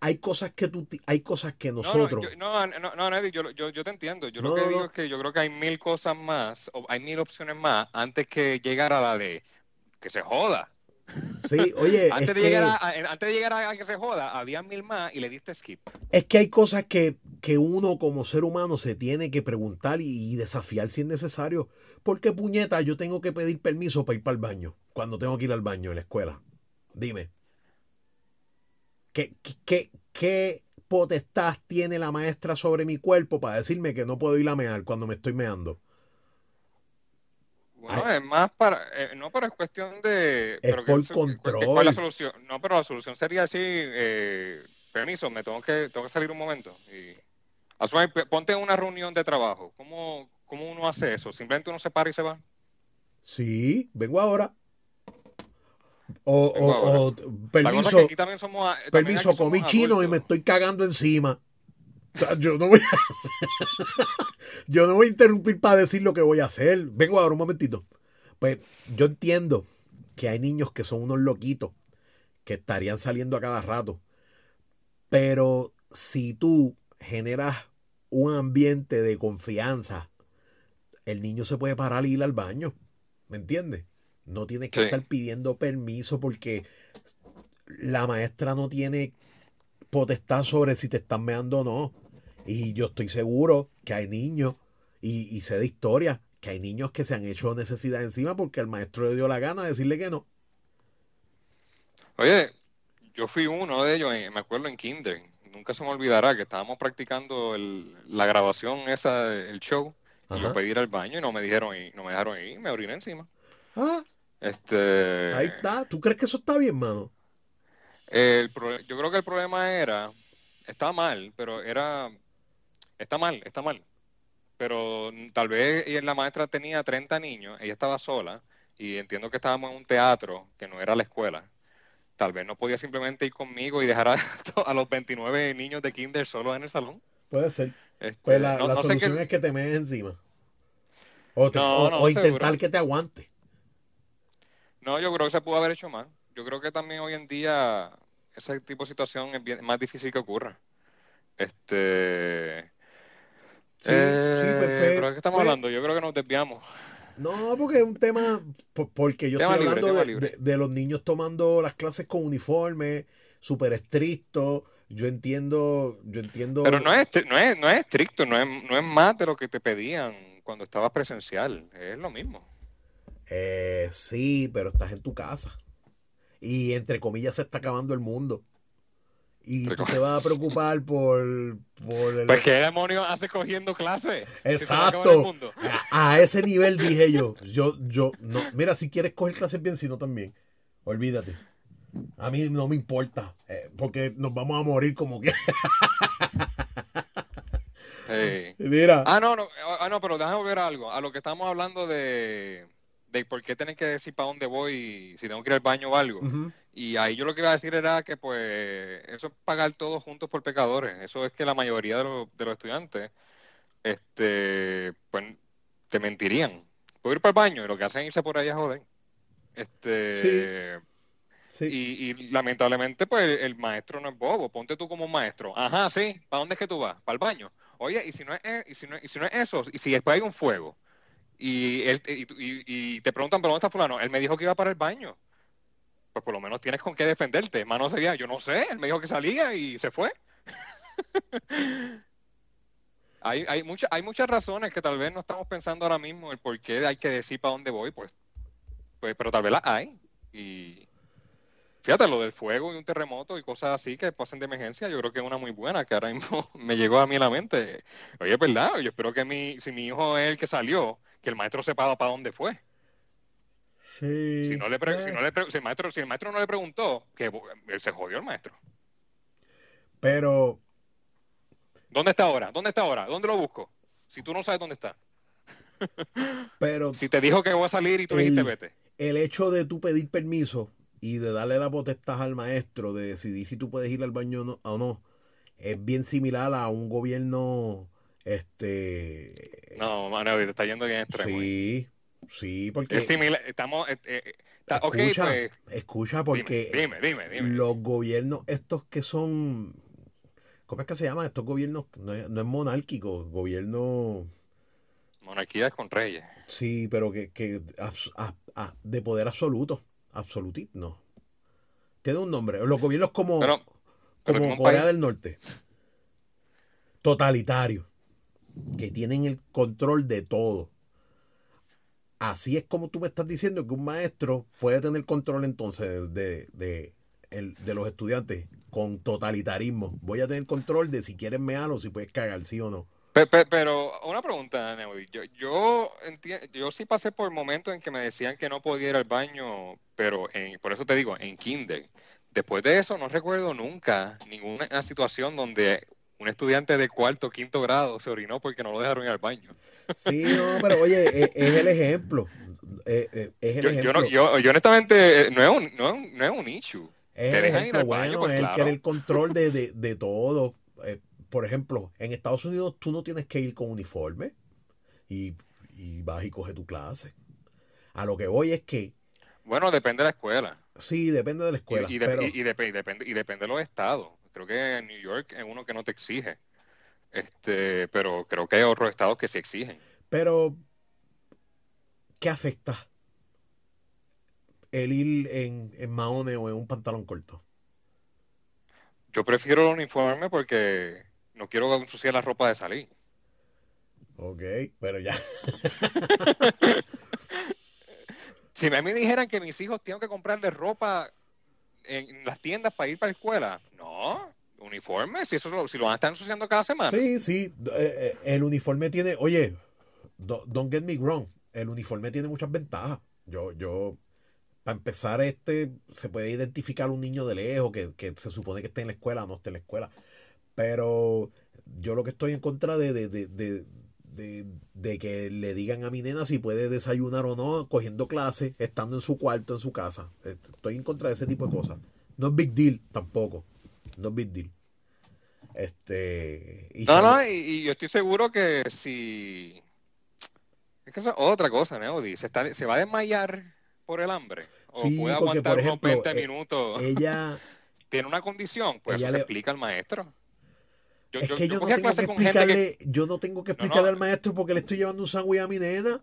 hay cosas que tú, hay cosas que nosotros. No, no, no, no, yo, yo, yo, te entiendo. Yo lo que digo es que yo creo que hay mil cosas más, o hay mil opciones más antes que llegar a la de que se joda. Sí, oye. *laughs* antes, de llegar a, antes de llegar a que se joda, había mil más y le diste skip. Es que hay cosas que, que uno como ser humano se tiene que preguntar y, desafiar si es necesario. Porque puñeta, yo tengo que pedir permiso para ir para el baño. Cuando tengo que ir al baño en la escuela. Dime. ¿Qué, qué, qué potestad tiene la maestra sobre mi cuerpo para decirme que no puedo ir a mear cuando me estoy meando? Bueno, es más para, eh, no, pero es cuestión de... Es pero por que- control. ¿Cuál es la solución? No, pero la solución sería así, eh, permiso, me tengo que, tengo que salir un momento. Y, asume, ponte en una reunión de trabajo. ¿Cómo, ¿Cómo uno hace eso? ¿Simplemente uno se para y se va? Sí, vengo ahora. O, Vengo o- o- cosa es permiso, que también somos... a- también permiso, comí chino y me estoy cagando encima. Yo no voy a, *laughs* yo no voy a interrumpir para decir lo que voy a hacer. Vengo ahora un momentito. Pues yo entiendo que hay niños que son unos loquitos que estarían saliendo a cada rato. Pero si tú generas un ambiente de confianza, el niño se puede parar y ir al baño. ¿Me entiendes? No tienes que Sí. estar pidiendo permiso porque la maestra no tiene potestad sobre si te están meando o no. Y yo estoy seguro que hay niños, y, y sé de historia, que hay niños que se han hecho necesidad encima porque el maestro le dio la gana de decirle que no. Oye, yo fui uno de ellos, en- me acuerdo en Kinder. Nunca se me olvidará que estábamos practicando el- la grabación esa, el show. Y Ajá. yo pedí ir al baño y no me dijeron ir, no me dejaron ir, me oriné encima. Ah, Este, ahí está. ¿Tú crees que eso está bien, mano? el pro- yo creo que el problema era, está mal, pero era, está mal, está mal. Pero tal vez la maestra tenía 30 niños, ella estaba sola, y entiendo que estábamos en un teatro que no era la escuela. Tal vez no podía simplemente ir conmigo y dejar a, *laughs* a los 29 niños de kinder solos en el salón. Puede ser. Este, Pues la, no- la solución es que te mees encima. O, te- No, o- no, o intentar seguro. que te aguante. No, yo creo que se pudo haber hecho más. Yo creo que también hoy en día ese tipo de situación es bien- más difícil que ocurra. Este. Sí, eh, sí, pues, pues, pero ¿de qué estamos pues, hablando? Yo creo que nos desviamos. No, porque es un tema, po- porque yo Tema estoy libre, hablando de, libre. de- de los niños tomando las clases con uniforme, súper estricto. Yo entiendo, yo entiendo. Pero no es, no es, no es estricto, no es, no es más de lo que te pedían cuando estabas presencial. Es lo mismo. Eh, sí, pero estás en tu casa. Y entre comillas se está acabando el mundo. Y tú te vas a preocupar por, por el... Pues qué demonios hace cogiendo clases. Exacto. A, a ese nivel dije yo. Yo, yo, no. Mira, si quieres coger clases bien, si no también. Olvídate. A mí no me importa. eh, porque nos vamos a morir como que. *laughs* Sí. Mira. Ah, no, no, ah, no, pero déjame a algo. A lo que estamos hablando de, de por qué tener que decir para dónde voy, si tengo que ir al baño o algo. Y ahí yo lo que iba a decir era que, pues, eso es pagar todos juntos por pecadores. Eso es que la mayoría de los, de los estudiantes, este, pues, te mentirían. Puedo ir para el baño y lo que hacen es irse por ahí a joder. Este, Sí. y, y lamentablemente, pues, el maestro no es bobo. Ponte tú como un maestro. Ajá, sí. ¿Para dónde es que tú vas? ¿Para el baño? Oye, y si no es, eh, y si no, y si no es eso, y si después hay un fuego, y, él, y, y- y te preguntan, ¿pero dónde está fulano? Él me dijo que iba para el baño. Pues por lo menos tienes con qué defenderte. Mano sería, yo no sé, él me dijo que salía y se fue. *laughs* hay, hay, mucha- hay muchas razones que tal vez no estamos pensando ahora mismo el por qué hay que decir para dónde voy, pues, pues pero tal vez las hay. Y fíjate, lo del fuego y un terremoto y cosas así que pasen de emergencia, yo creo que es una muy buena, que ahora mismo *laughs* me llegó a mí a la mente. Oye, es verdad, yo espero que mi, si mi hijo es el que salió, que el maestro sepa para dónde fue. Sí. Si, no le pre- si, Eh, no le pre- si el maestro, si el maestro no le preguntó, que él se jodió el maestro. Pero, ¿Dónde está ahora? ¿Dónde está ahora? ¿Dónde lo busco? Si tú no sabes dónde está. pero *laughs* Si te dijo que voy a salir y tú dijiste vete. el hecho de tú pedir permiso y de darle la potestad al maestro de decidir si tú puedes ir al baño o no, o no, es bien similar a un gobierno, este, No, mano, te está yendo bien extremo. sí, sí, porque Es similar, estamos, eh, eh, está- escucha, pues, escucha, porque dime, dime, dime. los gobiernos estos que son, ¿cómo es que se llaman estos gobiernos? No es, no es monárquico, gobierno, Monarquías con reyes. sí, pero que, que abs- a- a- de poder absoluto, absolutista, no. Tiene un nombre, los gobiernos como, Pero, pero como Corea país- del Norte, totalitario, que tienen el control de todo. Así es como tú me estás diciendo que un maestro puede tener control entonces de, de, el- de los estudiantes con totalitarismo. Voy a tener control de si quieres mear o si puedes cagar, sí o no. Pero, una pregunta, Neudi. Yo, yo, yo sí pasé por momentos en que me decían que no podía ir al baño, pero por eso te digo, en kinder. Después de eso no recuerdo nunca ninguna situación donde un estudiante de cuarto o quinto grado se orinó porque no lo dejaron ir al baño. Sí, no, pero oye, e, es, el ejemplo. E, e, es, el yo, ejemplo. Yo, yo, honestamente, no es un, no, no es un issue. Es el ejemplo, bueno, pues, él quiere el control de, de, de todo. Por ejemplo, en Estados Unidos tú no tienes que ir con uniforme y, y vas y coges tu clase. A lo que voy es que... Bueno, depende de la escuela. Sí, depende de la escuela. Y, pero... y, depende, y depende de los estados. Creo que en New York es uno que no te exige. Este, pero creo que hay otros estados que sí exigen. Pero, ¿qué afecta el ir en, en maone o en un pantalón corto? Yo prefiero el uniforme porque no quiero ensuciar la ropa de salir. Ok, pero ya. *laughs* si a mí me dijeran que mis hijos tienen que comprarle ropa en las tiendas para ir para la escuela, no, uniforme, si eso si lo van a estar ensuciando cada semana. Sí, sí, eh, eh, el uniforme tiene, oye, don't get me wrong, el uniforme tiene muchas ventajas. Yo, yo, para empezar, este, se puede identificar un niño de lejos que, que se supone que esté en la escuela o no esté en la escuela. Pero yo lo que estoy en contra de, de, de, de, que le digan a mi nena si puede desayunar o no cogiendo clase, estando en su cuarto, en su casa. Estoy en contra de ese tipo de cosas. No es big deal tampoco. No es big deal. Este, no, no, y, yo estoy seguro que si... Es que eso es otra cosa, Neody. Se, está, se va a desmayar por el hambre. O puede aguantar unos 20 eh, minutos. Ella... *laughs* Tiene una condición, pues eso le... explica al maestro. Yo, es que yo, no tengo que explicarle, yo no tengo que explicarle al maestro porque le estoy llevando un sándwich a mi nena.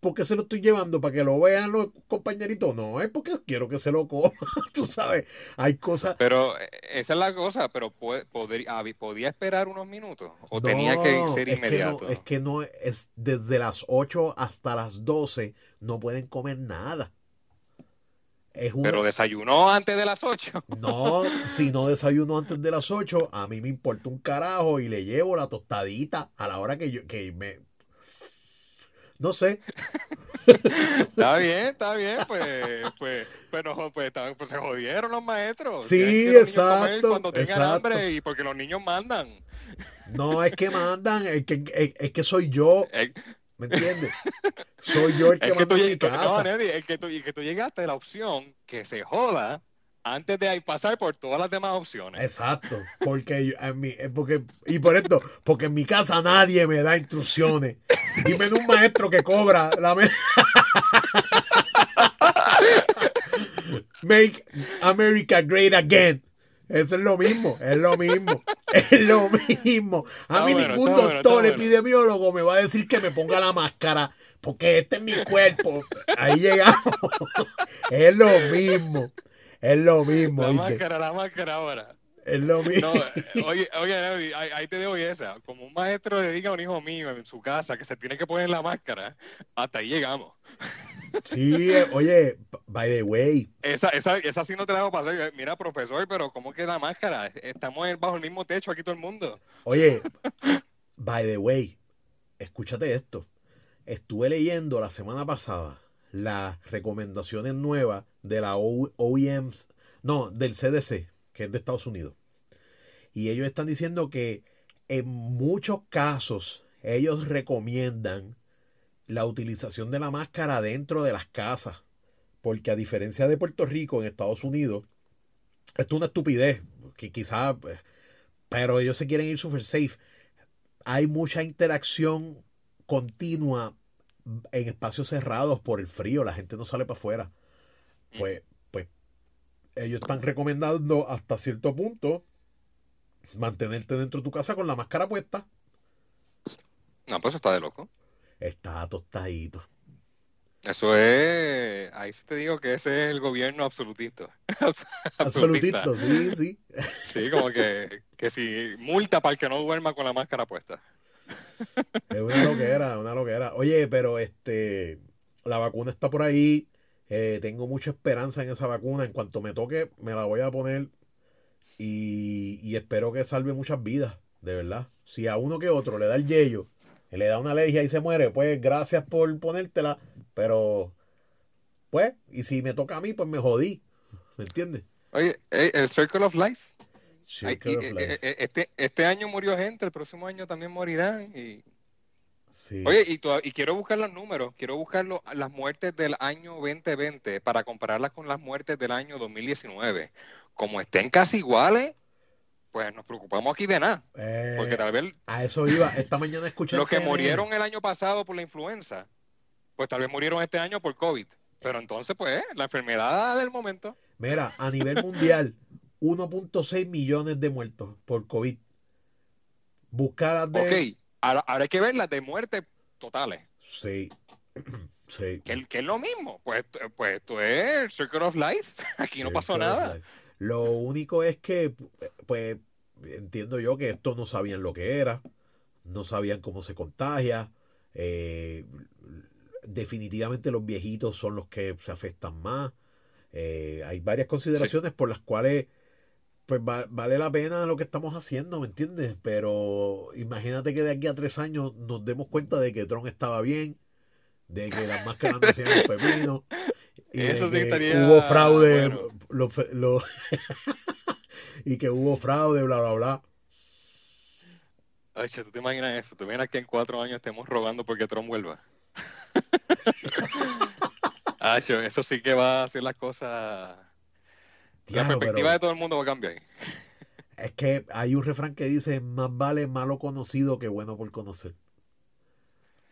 ¿Por qué se lo estoy llevando? ¿Para que lo vean los compañeritos? No, es porque quiero que se lo coma. *laughs* Tú sabes, hay cosas. Pero eh, esa es la cosa, pero podría, ¿podía esperar unos minutos? ¿O tenía que ser inmediato? Es que, no, es que no es desde las 8 hasta las 12 no pueden comer nada. Pero desayunó antes de las 8. *laughs* No, si no desayunó antes de las 8, a mí me importa un carajo y le llevo la tostadita a la hora que yo que me no sé. *laughs* está bien, está bien, pues, pues, pero, pues, pues, se jodieron los maestros. Sí, exacto. Cuando tengan hambre y porque los niños mandan. No es que mandan, es que, es, que soy yo. *laughs* ¿Me entiendes? Soy yo el que, manda en mi casa. No, es que tú, y que tú llegaste a la opción que se joda antes de pasar por todas las demás opciones. Exacto, porque en mi, porque y por esto, porque en mi casa nadie me da instrucciones. Dime de un maestro que cobra la *laughs* Make America Great Again. Eso es lo mismo, es lo mismo, *laughs* es lo mismo. A mí ningún doctor epidemiólogo me va a decir que me ponga la máscara, porque este es mi cuerpo. Ahí llegamos. *laughs* es lo mismo. Es lo mismo. La máscara, la máscara ahora. Es lo mismo. oye, oye, ahí, te doy esa. Como un maestro le diga a un hijo mío en su casa que se tiene que poner la máscara, hasta ahí llegamos. Sí, oye, by the way. Esa, esa, esa sí no te la hago pasar. Mira, profesor, pero ¿cómo que la máscara? Estamos bajo el mismo techo aquí todo el mundo. Oye, *laughs* by the way, escúchate esto. Estuve leyendo la semana pasada las recomendaciones nuevas de la OEMs, no, del CDC, es de Estados Unidos. Y ellos están diciendo que en muchos casos ellos recomiendan la utilización de la máscara dentro de las casas. Porque a diferencia de Puerto Rico, en Estados Unidos, esto es una estupidez, que quizás, pero ellos se quieren ir super safe. Hay mucha interacción continua en espacios cerrados por el frío, la gente no sale para afuera. Pues ellos están recomendando hasta cierto punto mantenerte dentro de tu casa con la máscara puesta. No, pues está de loco. Está tostadito. Eso es, ahí sí te digo que ese es el gobierno absolutito. *laughs* absolutito, sí, sí. Sí, como que, que si multa para el que no duerma con la máscara puesta. Es una loquera, una loquera. Oye, pero este, la vacuna está por ahí. Eh, tengo mucha esperanza en esa vacuna. En cuanto me toque, me la voy a poner. Y, espero que salve muchas vidas. de verdad. Si a uno que otro le da el yello, le da una alergia y se muere, pues gracias por ponértela, pero pues, y si me toca a mí, pues me jodí. ¿Me entiendes? Oye, el Circle of Life. Eh, eh, eh, este, este año murió gente, el próximo año también morirán. Y... Oye, y, y, quiero buscar los números, quiero buscar las muertes del año 2020 para compararlas con las muertes del año 2019. Como estén casi iguales, pues nos preocupamos aquí de nada. porque tal vez... A eso iba, esta mañana escuché... Los que murieron el año pasado por la influenza, pues tal vez murieron este año por COVID. Pero entonces, pues, la enfermedad del momento. Mira, a nivel mundial, 1.6 millones de muertos por COVID. Buscar de. Ok, ahora, hay que ver las de muertes totales. Sí. *clears throat* Sí. Que, es lo mismo. Pues, pues esto es Circle of Life. *laughs* Aquí no pasó nada. Lo único es que, pues, entiendo yo que esto no sabían lo que era. No sabían cómo se contagia. Eh, definitivamente los viejitos son los que se afectan más. Eh, hay varias consideraciones por las cuales pues vale la pena lo que estamos haciendo, ¿me entiendes? Pero imagínate que de aquí a tres años nos demos cuenta de que Tron estaba bien, de que las máscaras no hacían el pepino, y que hubo fraude, *laughs* y que hubo fraude, bla, bla, bla. Ay, ¿tú te imaginas eso? ¿Tú imaginas que en cuatro años estemos rogando porque Tron vuelva? *laughs* eso sí que va a hacer las cosas. La perspectiva de todo el mundo va a cambiar. Es que hay un refrán que dice: más vale malo conocido que bueno por conocer.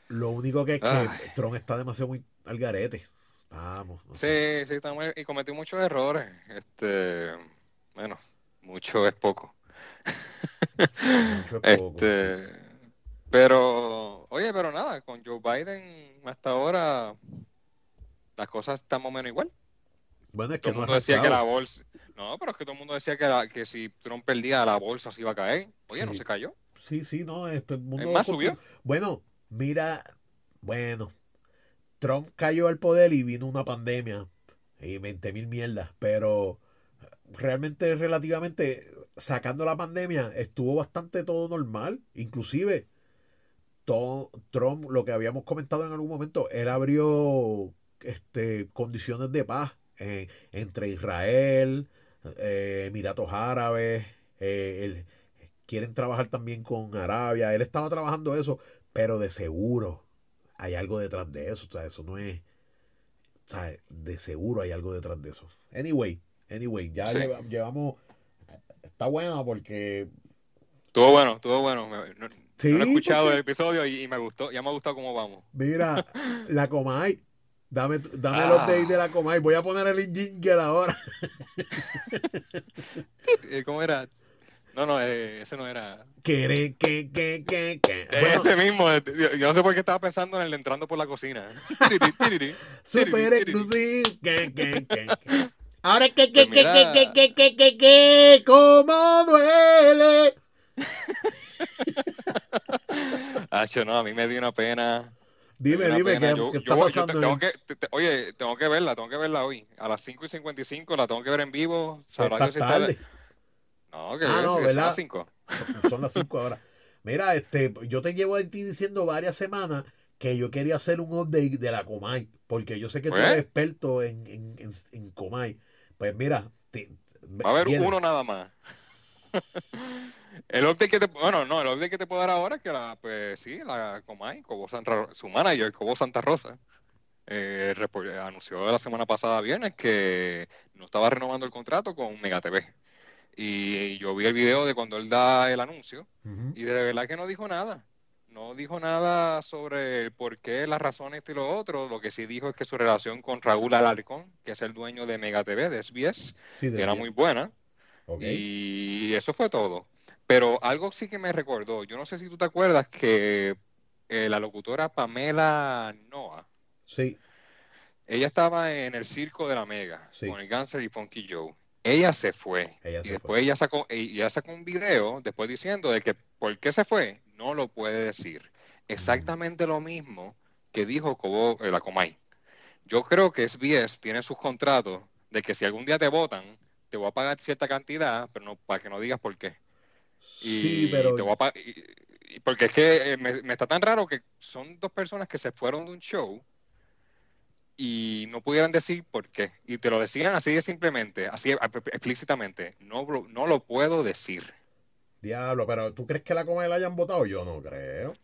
Lo único que es que Tron está demasiado muy al garete. Vamos. sí, sí, y cometió muchos errores. Este, bueno, mucho es poco. Mucho es poco. Este, pero, oye, pero nada, con Joe Biden hasta ahora las cosas están más o menos igual. Bueno, es que todo el mundo decía que la bolsa. No, pero es que todo el mundo decía que, que si Trump perdía la bolsa se iba a caer. Oye, no se cayó. Sí, sí, no. Es, el mundo más subió. Bueno, mira, bueno, Trump cayó al poder y vino una pandemia y 20 mil mierdas, pero realmente, relativamente, sacando la pandemia, estuvo bastante todo normal. Inclusive, Trump, lo que habíamos comentado en algún momento, él abrió este, condiciones de paz eh, entre Israel, eh, Emiratos Árabes, eh, quieren trabajar también con Arabia, él estaba trabajando eso, pero de seguro hay algo detrás de eso, o sea, eso no es, o sea, de seguro hay algo detrás de eso. Anyway, anyway, ya llevamos, está bueno porque Estuvo bueno, estuvo bueno. No, he escuchado el episodio y, me gustó, ya me ha gustado cómo vamos. Mira, *laughs* la Comay, dame, dame los days de la Comay, voy a poner el jingle ahora. *laughs* Eh, ¿Cómo era? No, no, eh, ese no era. Que, que, que, que, que. Ese mismo, eh, yo, no sé por qué estaba pensando en el entrando por la cocina. Super exclusivo. Que, que, que, Ahora que, que, que, que, que, que, que, que, cómo duele. *laughs* Hacho, no, a mí me dio una pena. Dime, dime, ¿qué, está pasando? tengo que, oye, tengo que verla, tengo que verla hoy. A las 5 y 55 la tengo que ver en vivo. Sabrá que tarde. No, que ah, no, son las 5. Son las 5 ahora. Mira, este, yo te llevo a ti diciendo varias semanas que yo quería hacer un update de la Comay, porque yo sé que tú eres pues. experto en, en, en, Comay. Pues mira, va a haber uno nada más. *laughs* El update que te, bueno, no, el update que te puedo dar ahora es que la, pues sí, la Comay, Cobo Santa, su manager, Cobo Santa Rosa, eh, anunció la semana pasada viernes que no estaba renovando el contrato con Mega TV. Y yo vi el video de cuando él da el anuncio y de verdad que no dijo nada. No dijo nada sobre por qué, las razones y lo otro. Lo que sí dijo es que su relación con Raúl Alarcón, que es el dueño de Mega TV, de SBS, era muy buena. Y eso fue todo. Pero algo sí que me recordó, yo no sé si tú te acuerdas que eh, la locutora Pamela Noah. Sí. Ella estaba en el circo de la Mega con el Ganser y Funky Joe. Ella se fue. y después ella sacó, ella sacó un video después diciendo de que por qué se fue, no lo puede decir. Exactamente lo mismo que dijo Cobo, eh, la Comay. Yo creo que SBS tiene sus contratos de que si algún día te votan, te voy a pagar cierta cantidad, pero no para que no digas por qué. Sí, pero... porque es que eh, me, está tan raro que son dos personas que se fueron de un show y no pudieran decir por qué. Y te lo decían así de simplemente, así explícitamente. No, no lo puedo decir. Diablo, pero ¿tú crees que la Comay la hayan votado? Yo no creo.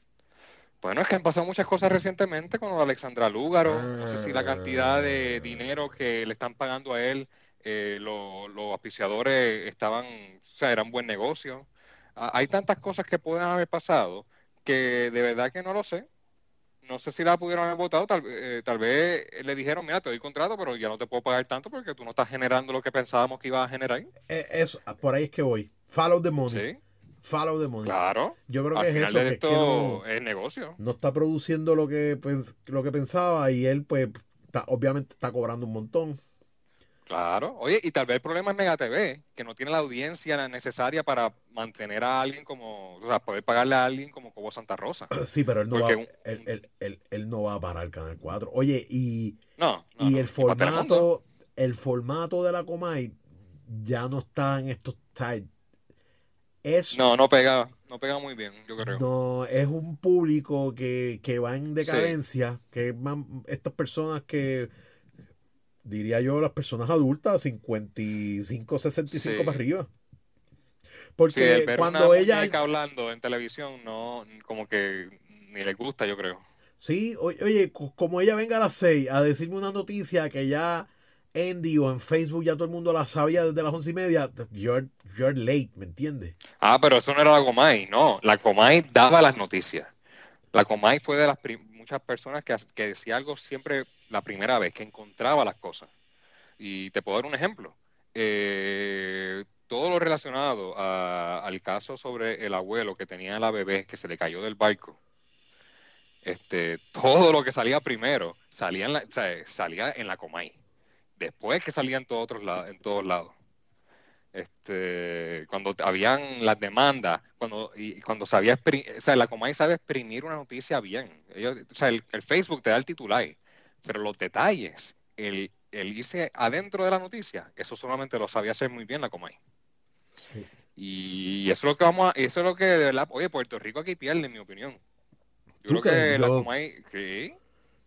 Bueno, es que han pasado muchas cosas recientemente con Alexandra Lúgaro. no sé si la cantidad de ah. dinero que le están pagando a él, eh, los, los auspiciadores estaban, o sea, eran buen negocio. Hay tantas cosas que pueden haber pasado que de verdad que no lo sé no sé si la pudieron haber votado, tal, eh, tal vez le dijeron, mira, te doy contrato, pero ya no te puedo pagar tanto porque tú no estás generando lo que pensábamos que iba a generar. Eh, eso, por ahí es que voy. Follow the money. ¿Sí? Follow the money. Claro. Yo creo que es eso. Que, no, es negocio. No está produciendo lo que, lo que pensaba y él, pues, obviamente está cobrando un montón. Claro, oye, y tal vez el problema es Mega TV, que no tiene la audiencia necesaria para mantener a alguien como, o sea, poder pagarle a alguien como Cobo Santa Rosa. *clears throat* Sí, pero él no, va, él, no va a parar el Canal 4. Oye, y, no, y el formato, el formato de la Comay ya no está en estos es, no, no pega, no pega muy bien, yo creo. No, es un público que, va en decadencia, que estas personas que diría yo, las personas adultas, 55, 65 para arriba. Porque cuando ella. hablando en televisión, no, como que ni le gusta, yo creo. Sí, oye, como ella venga a las 6 a decirme una noticia que ya Andy o en Facebook ya todo el mundo la sabía desde las once y media, you're, you're late, ¿me entiendes? Ah, pero eso no era la Comay, no. La Comay daba las noticias. La Comay fue de las muchas personas que, que decía algo siempre la primera vez, que encontraba las cosas. Y te puedo dar un ejemplo. Eh, todo lo relacionado al caso sobre el abuelo que tenía la bebé que se le cayó del barco. Este, todo lo que salía primero salía en la, salía en la Comay. Después que salía en todos lados, en todos lados. Este, cuando habían las demandas, cuando, y cuando sabía, o sea, la Comay sabe exprimir una noticia bien. o sea, el, Facebook te da el titular, pero los detalles, el, el, irse adentro de la noticia, eso solamente lo sabía hacer muy bien la Comay. Y eso es lo que vamos a, eso es lo que de verdad, oye, Puerto Rico aquí pierde, en mi opinión. Yo creo que la Comay,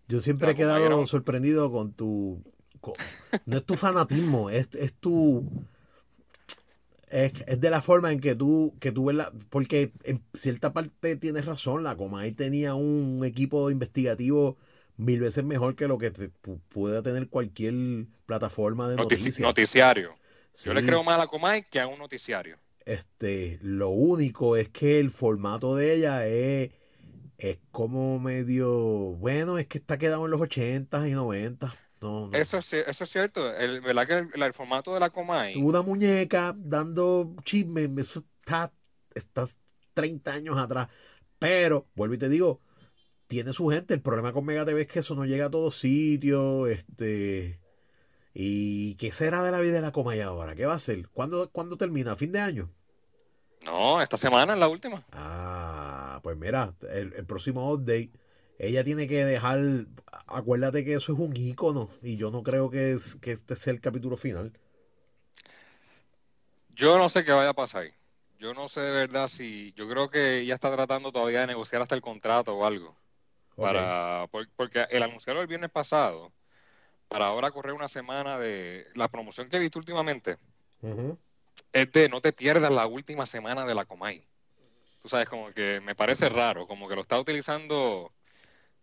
Yo siempre he quedado sorprendido con tu, no es tu fanatismo, *laughs* es, es tu es, de la forma en que tú, que tú ves la, porque en cierta parte tienes razón, la Comay tenía un equipo investigativo mil veces mejor que lo que pueda tener cualquier plataforma de noticias. Noticiario. Yo le creo más a la Comay que a un noticiario. Este, lo único es que el formato de ella es, es como medio, bueno, es que está quedado en los 80 y 90 eso, es, eso es cierto. El, ¿Verdad que el, formato de la Comay? Una muñeca dando chisme, eso está, está 30 años atrás. Pero, vuelvo y te digo, tiene su gente. El problema con Mega TV es que eso no llega a todos sitios. Este. ¿Y qué será de la vida de la Comay ahora? ¿Qué va a hacer? ¿Cuándo, ¿Cuándo termina? ¿Fin de año? No, esta semana es la última. Ah, pues mira, el, el próximo update ella tiene que dejar, acuérdate que eso es un ícono y yo no creo que, es, que este sea el capítulo final. Yo no sé qué vaya a pasar. Yo no sé de verdad si, yo creo que ella está tratando todavía de negociar hasta el contrato o algo. Para, porque el anunciaron el viernes pasado, para ahora correr una semana de la promoción que he visto últimamente, es de no te pierdas la última semana de la Comay. Tú sabes, como que me parece raro, como que lo está utilizando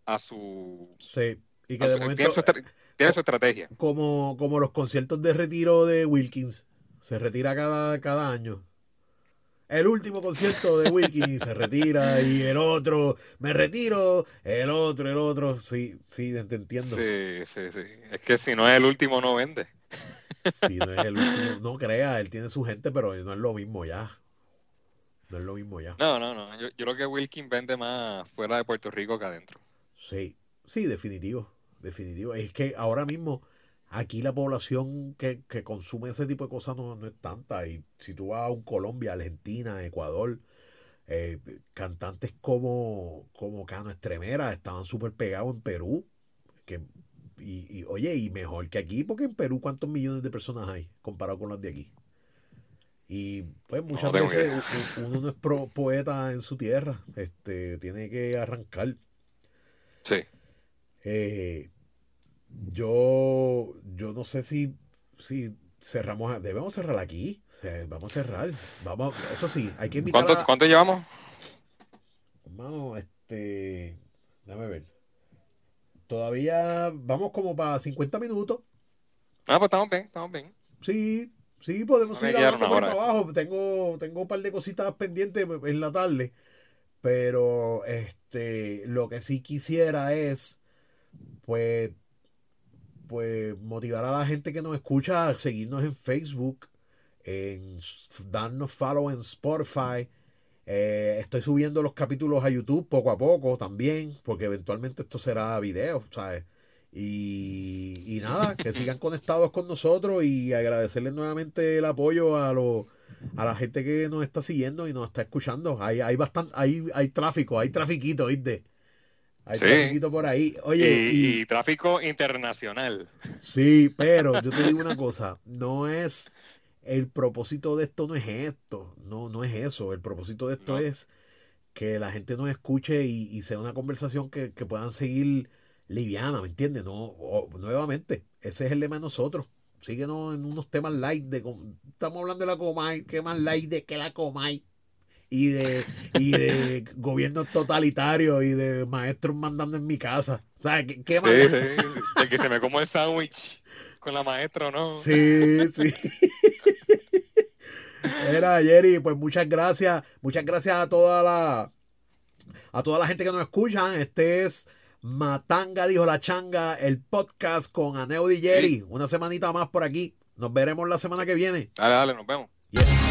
a su... Sí, y que de momento... Tiene su, estrategia. Como, como los conciertos de retiro de Wilkins. Se retira cada, cada año. El último concierto de Wilkins *laughs* se retira y el otro, me retiro, el otro, el otro. Sí, sí, te entiendo. Sí, sí, sí. Es que si no es el último, no vende. Si no es el último, no crea, él tiene su gente, pero no es lo mismo ya. No es lo mismo ya. No, no, no. Yo, yo creo que Wilkins vende más fuera de Puerto Rico que adentro. Sí, sí, definitivo, definitivo. Es que ahora mismo aquí la población que, consume ese tipo de cosas no, es tanta. Y si tú vas a un Colombia, Argentina, Ecuador, eh, cantantes como, como Cano Estremera estaban súper pegados en Perú. Que, y, oye, y mejor que aquí, porque en Perú, ¿cuántos millones de personas hay comparado con las de aquí? Y pues muchas veces uno no es poeta en su tierra, este, tiene que arrancar. Sí. Eh, yo, yo no sé si, si cerramos, debemos cerrar aquí. vamos a cerrar. Vamos, eso sí, hay que invitar. ¿Cuánto, ¿cuánto llevamos? Hermano, este. Déjame ver. Todavía vamos como para 50 minutos. Ah, pues estamos bien, estamos bien. Sí, sí, podemos ir hablando por abajo. Tengo, tengo un par de cositas pendientes en la tarde. Pero este, lo que sí quisiera es, pues, pues motivar a la gente que nos escucha a seguirnos en Facebook, en darnos follow en Spotify. Eh, estoy subiendo los capítulos a YouTube poco a poco también, porque eventualmente esto será video, ¿sabes? Y, y nada, que *laughs* sigan conectados con nosotros y agradecerles nuevamente el apoyo a los a la gente que nos está siguiendo y nos está escuchando. Hay, hay bastante, hay, hay tráfico, hay trafiquito, ¿viste? Hay trafiquito por ahí. Oye, y, tráfico internacional. Sí, pero yo te digo una cosa, no es el propósito de esto no es esto, no, no es eso. El propósito de esto es que la gente nos escuche y, sea una conversación que, puedan seguir liviana, ¿me entiendes? No, nuevamente, ese es el lema de nosotros. Síguenos en unos temas light de estamos hablando de la Comay, ¿qué más light de que la Comay? Y de, y de *laughs* gobierno totalitario y de maestros mandando en mi casa. ¿Sabes qué, qué más? Sí, De que se me como el sándwich con la *laughs* maestra, ¿no? Sí, sí. *laughs* Era Jerry, pues muchas gracias. Muchas gracias a toda la a toda la gente que nos escucha. Este es Matanga, dijo la changa, el podcast con Aneo y Jerry. Una semanita más por aquí. Nos veremos la semana que viene. Dale, dale, nos vemos. Yes.